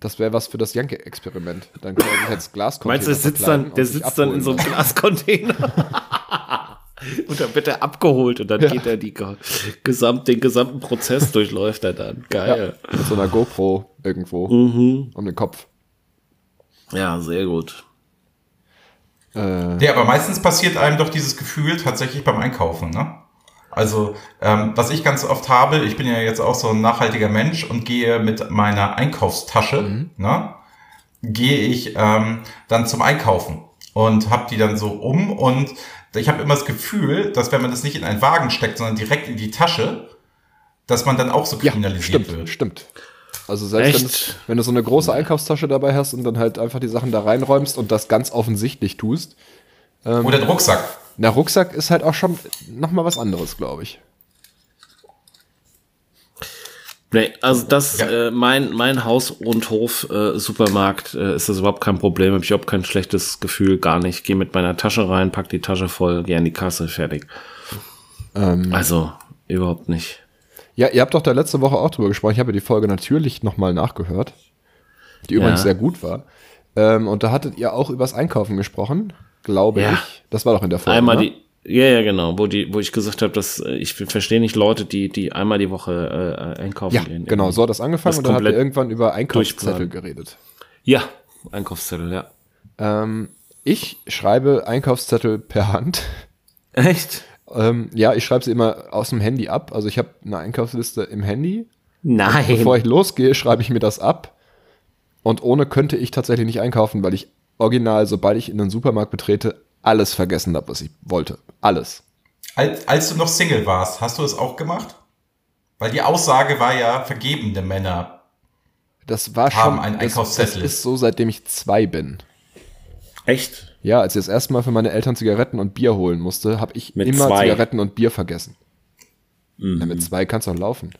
Das wäre was für das Janke-Experiment. Dann kann er sich als Glascontainer Meinst du, der sitzt dann, der sitzt dann in so einem Glascontainer? [LAUGHS] und dann wird er abgeholt und dann geht er die ge- gesamt, den gesamten Prozess durchläuft er dann. Geil. lassen. Mit so einer GoPro irgendwo Mhm. um den Kopf. Ja, sehr gut. Äh, Ja, aber meistens passiert einem doch dieses Gefühl tatsächlich beim Einkaufen, ne? Also, ähm, was ich ganz oft habe, ich bin ja jetzt auch so ein nachhaltiger Mensch und gehe mit meiner Einkaufstasche, ne? Gehe ich ähm, dann zum Einkaufen und habe die dann so um und ich habe immer das Gefühl, dass wenn man das nicht in einen Wagen steckt, sondern direkt in die Tasche, dass man dann auch so ja, kriminalisiert stimmt, wird. stimmt. Also selbst wenn, es, wenn du so eine große Einkaufstasche dabei hast und dann halt einfach die Sachen da reinräumst und das ganz offensichtlich tust. Oder den Rucksack. Na, Rucksack ist halt auch schon nochmal was anderes, glaube ich. Nee, also das, Ja. äh, mein, mein Haus- und Hof-Supermarkt äh, ist das überhaupt kein Problem. Hab ich überhaupt kein schlechtes Gefühl, gar nicht. Gehe mit meiner Tasche rein, pack die Tasche voll, gehe an die Kasse, fertig. Ähm, Also, überhaupt nicht. Ja, ihr habt doch da letzte Woche auch drüber gesprochen. Ich habe ja die Folge natürlich nochmal nachgehört, die übrigens Ja. sehr gut war. Ähm, und da hattet ihr auch übers Einkaufen gesprochen, glaube Ja. ich. Das war doch in der Folge. Einmal ne? die, ja, ja, genau, wo die, wo ich gesagt habe, dass äh, ich verstehe nicht Leute, die, die einmal die Woche äh, einkaufen Ja, gehen. genau, so hat das angefangen Das und dann ihr komplett irgendwann über Einkaufszettel geredet. Ja, Einkaufszettel, ja. Ähm, ich schreibe Einkaufszettel per Hand. [LAUGHS] Echt? Ähm, ja, ich schreibe sie immer aus dem Handy ab. Also ich habe eine Einkaufsliste im Handy. Nein. Bevor ich losgehe, schreibe ich mir das ab. Und ohne könnte ich tatsächlich nicht einkaufen, weil ich original, sobald ich in den Supermarkt betrete, alles vergessen habe, was ich wollte. Alles. Als, als du noch Single warst, hast du es auch gemacht? Weil die Aussage war ja, vergebende Männer. Das war Haben schon. einen das, das Einkaufszettel. ist so, seitdem ich zwei bin. Echt? Ja, als ich das erste Mal für meine Eltern Zigaretten und Bier holen musste, habe ich Mit immer zwei. Zigaretten und Bier vergessen. Ja, mit zwei kannst du auch laufen.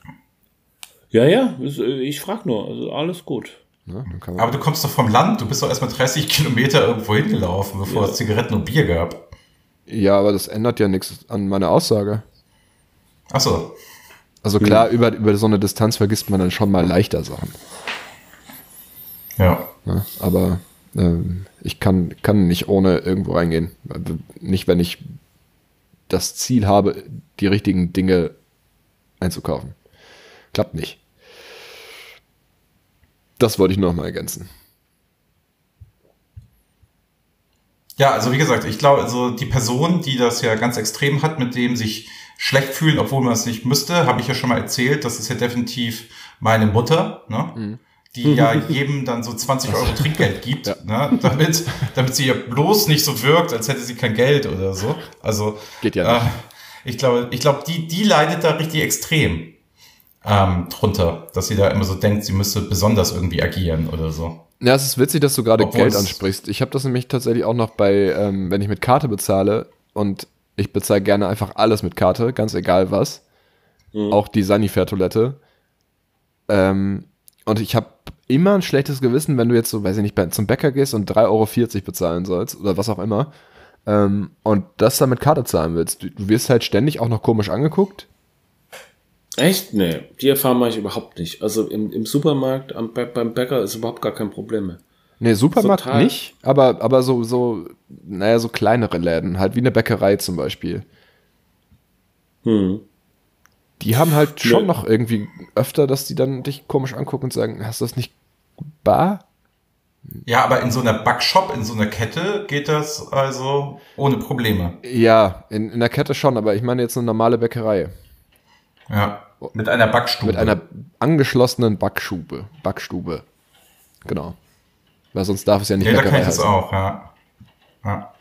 Ja, ja, äh, ich frag nur, also alles gut. Ne? Dann kann man- Aber du kommst doch vom Land, du bist doch erstmal 30 [LAUGHS] Kilometer irgendwo hingelaufen, bevor es Zigaretten und Bier gab. ja, aber das ändert ja nichts an meiner Aussage. Ach so. Also klar, über, über so eine Distanz vergisst man dann schon mal leichter Sachen. Ja. Ne? Aber ähm, ich kann, kann nicht ohne irgendwo reingehen. Also Nicht, wenn ich das Ziel habe, die richtigen Dinge einzukaufen. Klappt nicht. Das wollte ich noch mal ergänzen. Ja, also wie gesagt, ich glaube, also die Person, die das ja ganz extrem hat, mit dem sich schlecht fühlen, obwohl man es nicht müsste, habe ich ja schon mal erzählt, das ist ja definitiv meine Mutter, ne? die ja [LAUGHS] jedem dann so 20 Euro Trinkgeld gibt, ne? damit, damit sie ja bloß nicht so wirkt, als hätte sie kein Geld oder so. Also Geht ja nicht. Äh, ich glaube, ich glaube, die, die leidet da richtig extrem ähm, drunter, dass sie da immer so denkt, sie müsste besonders irgendwie agieren oder so. Ja, es ist witzig, dass du gerade Obwohl Geld ansprichst. Ich habe das nämlich tatsächlich auch noch bei, ähm, wenn ich mit Karte bezahle und ich bezahle gerne einfach alles mit Karte, ganz egal was. Auch die Sanifair-Toilette. Ähm, und ich habe immer ein schlechtes Gewissen, wenn du jetzt so, weiß ich nicht, zum Bäcker gehst und 3,40 Euro bezahlen sollst oder was auch immer. Ähm, und das dann mit Karte zahlen willst. Du, du wirst halt ständig auch noch komisch angeguckt. Echt? Nee, die Erfahrung mache ich überhaupt nicht. Also im, im Supermarkt, am, beim Bäcker ist überhaupt gar kein Problem mehr. Nee, Supermarkt Total. nicht, aber, aber so, so, naja, so kleinere Läden, halt wie eine Bäckerei zum Beispiel. Hm. Die haben halt schon Nö. noch irgendwie öfter, dass die dann dich komisch angucken und sagen, hast du das nicht bar? Ja, aber in so einer Backshop, in so einer Kette geht das also ohne Probleme. Ja, in, in der Kette schon, aber ich meine jetzt eine normale Bäckerei. Ja. Mit einer Backstube. Mit einer angeschlossenen Backstube. Backstube. Genau. Weil sonst darf es ja nicht Ja, da Bäckerei kann ich das auch, ja. ja.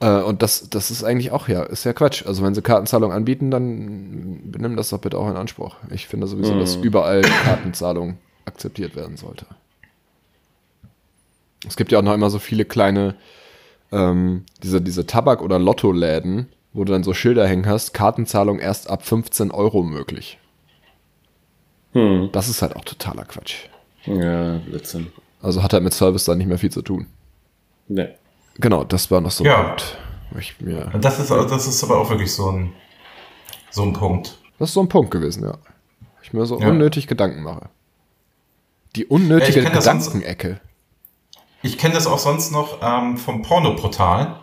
Äh, und das, das ist eigentlich auch ja, ist ja Quatsch. Also wenn sie Kartenzahlung anbieten, dann nimm das doch bitte auch in Anspruch. Ich finde sowieso, dass überall Kartenzahlung akzeptiert werden sollte. Es gibt ja auch noch immer so viele kleine, ähm, diese, diese Tabak- oder Lottoläden, wo du dann so Schilder hängen hast, Kartenzahlung erst ab 15 Euro möglich. Hm. Das ist halt auch totaler Quatsch. Ja, Blödsinn. Also hat halt mit Service dann nicht mehr viel zu tun. Nee. Genau, das war noch so ein Ja. Punkt. Ich mir, Das ist, das ist aber auch wirklich so ein, so ein Punkt. das ist so ein Punkt gewesen, ja. Ich mir so Ja. unnötig Gedanken mache. Die unnötige Ja, Gedankenecke. Ich kenne das auch sonst noch ähm, vom Pornoportal.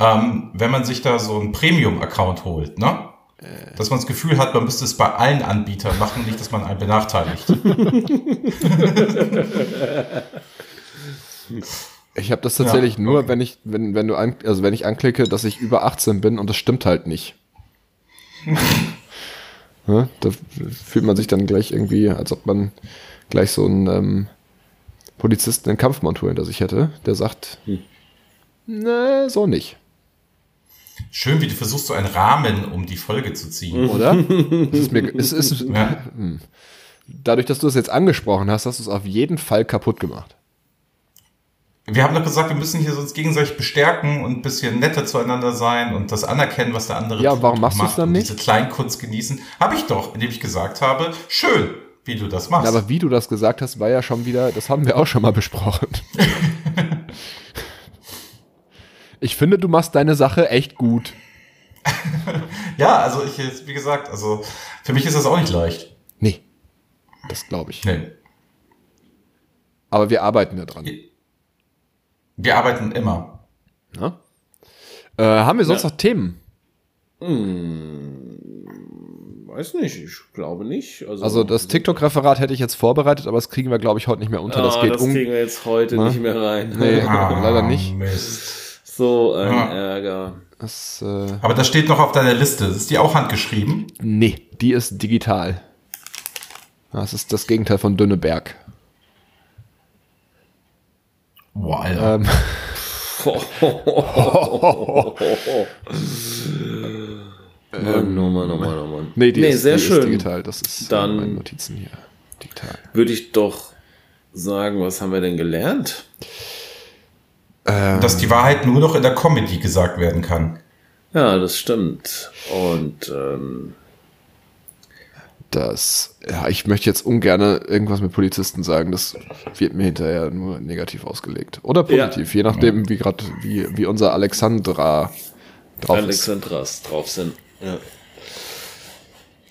Ähm, wenn man sich da so einen Premium-Account holt, ne? Dass man das Gefühl hat, man müsste es bei allen Anbietern machen, nicht, dass man einen benachteiligt. Ich habe das tatsächlich Ja, nur, wenn ich, wenn, wenn du an, also wenn ich anklicke, dass ich über 18 bin und das stimmt halt nicht. ja, [LAUGHS] da fühlt man sich dann gleich irgendwie, als ob man gleich so einen ähm, Polizisten in Kampfmontur hinter sich hätte, der sagt, ne, so nicht, Schön, wie du versuchst, so einen Rahmen um die Folge zu ziehen. oder? es ist mir, es ist, [LAUGHS] Ja. dadurch, dass du es jetzt angesprochen hast, hast du es auf jeden Fall kaputt gemacht. Wir haben doch gesagt, wir müssen hier uns gegenseitig bestärken und ein bisschen netter zueinander sein und das anerkennen, was der andere Ja, tut warum machst du's macht dann nicht? Diese Kleinkunst genießen. Habe ich doch, indem ich gesagt habe, schön, wie du das machst. Aber wie du das gesagt hast, war ja schon wieder, das haben wir auch schon mal besprochen. [LAUGHS] ich finde, du machst deine Sache echt gut. [LAUGHS] ja, also ich, wie gesagt, also für mich ist das auch nicht leicht. Nee, das glaube ich. Nee. Aber wir arbeiten ja dran. Wir arbeiten immer. Äh, haben wir sonst Ja. noch Themen? Weiß nicht, ich glaube nicht. Also, Also das TikTok-Referat hätte ich jetzt vorbereitet, aber das kriegen wir, glaube ich, heute nicht mehr unter. das ah, geht das um. kriegen wir jetzt heute Na? nicht mehr rein. Nee, leider nicht. Mist. So ein Ah. Ärger. Das, äh, Aber das steht noch auf deiner Liste. Ist die auch handgeschrieben? nee, die ist digital. Das ist das Gegenteil von Dünneberg. Boah, Alter. Ähm, [LAUGHS] Mann, oh Mann, oh Mann, oh Mann. nee, die, nee, ist, sehr die ist schön. digital. Das ist Dann- äh, meine Notizen hier. Digital. Würde ich doch sagen, was haben wir denn gelernt? Dass die Wahrheit nur noch in der Comedy gesagt werden kann. Ja, das stimmt. Und ähm, Das, ja, ich möchte jetzt ungern irgendwas mit Polizisten sagen. Das wird mir hinterher nur negativ ausgelegt. Oder positiv, je nachdem, wie gerade, wie, wie unser Alexandra drauf ist. Alexandras drauf sind. Ja.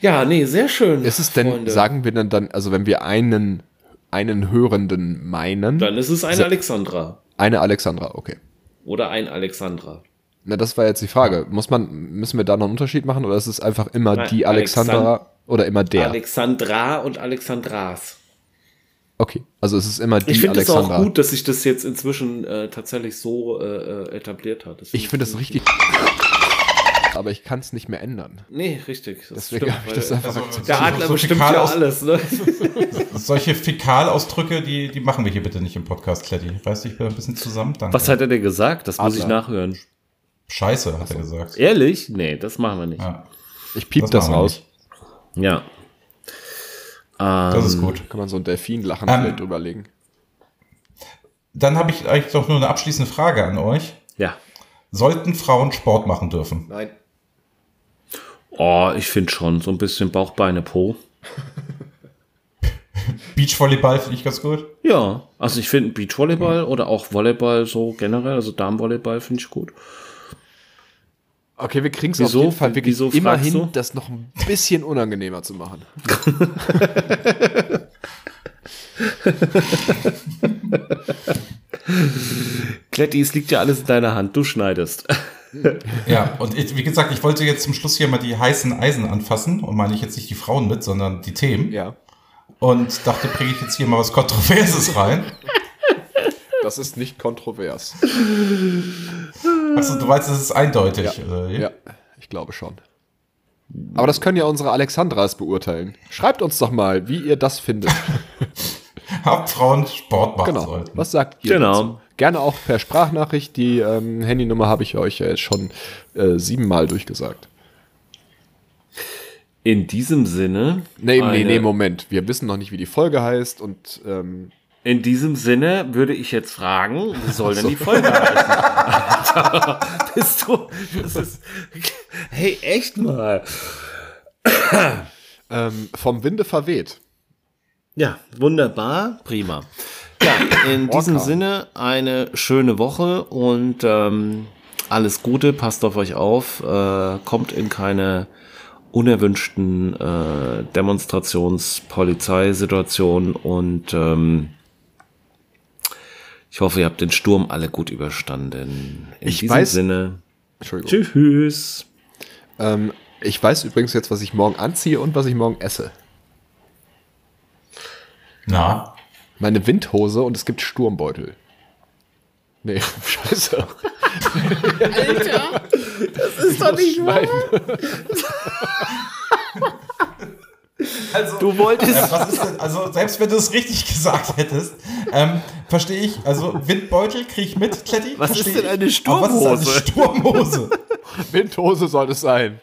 ja, nee, sehr schön. Ist es denn, Freunde. sagen wir denn dann, also wenn wir einen, einen Hörenden meinen, Dann ist es ein Alexandra. Eine Alexandra, okay. Oder ein Alexandra. Na, das war jetzt die Frage. Muss man, müssen wir da noch einen Unterschied machen oder ist es einfach immer Nein, die Alexandra oder immer der? Alexandra und Alexandras. okay, also es ist immer die Ich finde es auch gut, dass sich das jetzt inzwischen äh, tatsächlich so äh, äh, etabliert hat. Das ich finde das richtig. Aber ich kann es nicht mehr ändern. Nee, richtig. Das Deswegen stimmt, habe ich das einfach Also, akzeptiert. Der Adler so bestimmt ja alles, ne? [LAUGHS] Solche Fäkalausdrücke, die, die machen wir hier bitte nicht im Podcast, Kletti. Weißt du, ich bin ein bisschen zusammen. Danke. Was hat er denn gesagt? Das muss ich Adler. nachhören. Scheiße, hat er gesagt. Ehrlich? Nee, das machen wir nicht. Ja, Ich piep das, wir raus. nicht. Ja. Das Ähm, ist gut. Kann man so ein Delfin-Lachen Ähm, vielleicht drüberlegen. Dann habe ich eigentlich doch nur eine abschließende Frage an euch. Ja. Sollten Frauen Sport machen dürfen? Nein. Oh, ich finde schon, so ein bisschen Bauch, Beine, Po. [LAUGHS] Beachvolleyball finde ich ganz gut. Ja, also ich finde Beachvolleyball oder auch Volleyball so generell, also Damenvolleyball finde ich gut. Okay, wir kriegen es auf jeden Fall wirklich Wieso immerhin, du? das noch ein bisschen unangenehmer zu machen. [LAUGHS] Kletti, es liegt ja alles in deiner Hand, du schneidest. Ja, und ich, wie gesagt, ich wollte jetzt zum Schluss hier mal die heißen Eisen anfassen und meine ich jetzt nicht die Frauen mit, sondern die Themen. Ja. Und dachte, bringe ich jetzt hier mal was Kontroverses rein. Das ist nicht kontrovers. Achso, du weißt, das ist eindeutig. Ja. äh, Ja, ich glaube schon. Aber das können ja unsere Alexandras beurteilen. Schreibt uns doch mal, wie ihr das findet. [LAUGHS] Habt Frauen Sport machen Genau. sollten. Was sagt ihr Genau. dazu? Gerne auch per Sprachnachricht. Die ähm, Handynummer habe ich euch ja jetzt schon äh, siebenmal durchgesagt. In diesem Sinne. Nee, nee, nee, Moment. Wir wissen noch nicht, wie die Folge heißt und ähm, In diesem Sinne würde ich jetzt fragen, wie soll denn die Folge heißen? Alter, [LAUGHS] bist du, das ist, hey, echt mal. ähm, vom Winde verweht. Ja, wunderbar, prima. Ja, in diesem. Sinne eine schöne Woche und ähm, alles Gute, passt auf euch auf, äh, kommt in keine unerwünschten äh, Demonstrationspolizeisituation und ähm, ich hoffe, ihr habt den Sturm alle gut überstanden. In Ich diesem weiß- Sinne. Entschuldigung. Tschüss. Ähm, ich weiß übrigens jetzt, was ich morgen anziehe und was ich morgen esse. Na, Meine Windhose und es gibt Sturmbeutel. Nee, [LAUGHS] scheiße. Das ist doch nicht wahr. also, Du wolltest. äh, was ist denn, also selbst wenn du es richtig gesagt hättest, ähm, verstehe ich, also Windbeutel kriege ich mit, Kletti. Was ist denn eine. Aber Was ist Sturmhose? eine Sturmhose? Windhose soll es sein.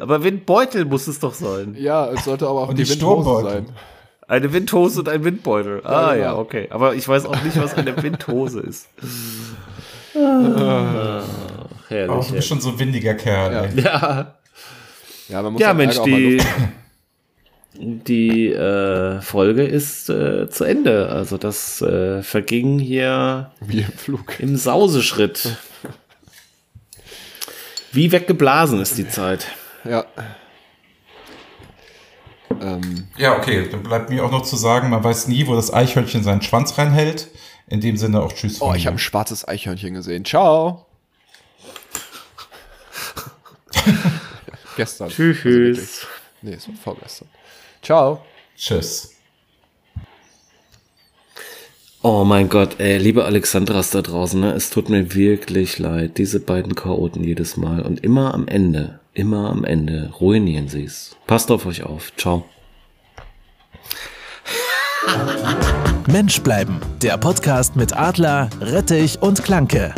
Aber Windbeutel muss es doch sein. Ja, es sollte aber auch Und die, die Windhose sein. Eine Windhose und ein Windbeutel. Ah genau. ja, okay. Aber ich weiß auch nicht, was eine Windhose ist. Ah, herrlich. Oh, du bist schon so ein windiger Kerl. ey. ja. Ja, man muss ja, den Mensch, Ärger auch mal die, die äh, Folge ist äh, zu Ende. Also das äh, verging hier Wie im Flug. im Sauseschritt. Wie weggeblasen ist die Zeit. Ja. Ähm, Ja, okay, dann bleibt mir auch noch zu sagen, man weiß nie, wo das Eichhörnchen seinen Schwanz reinhält. In dem Sinne auch Tschüss. oh, von ich habe ein schwarzes Eichhörnchen gesehen. Ciao. [LAUGHS] Gestern. Also. Tschüss. nee, es war vorgestern. Ciao. Tschüss. Oh mein Gott, ey, liebe Alexandras da draußen, ne, es tut mir wirklich leid, diese beiden Chaoten jedes Mal und immer am Ende, immer am Ende ruinieren sie's. Passt auf euch auf. Ciao. Mensch bleiben. Der Podcast mit Adler, Rettich und Klanke.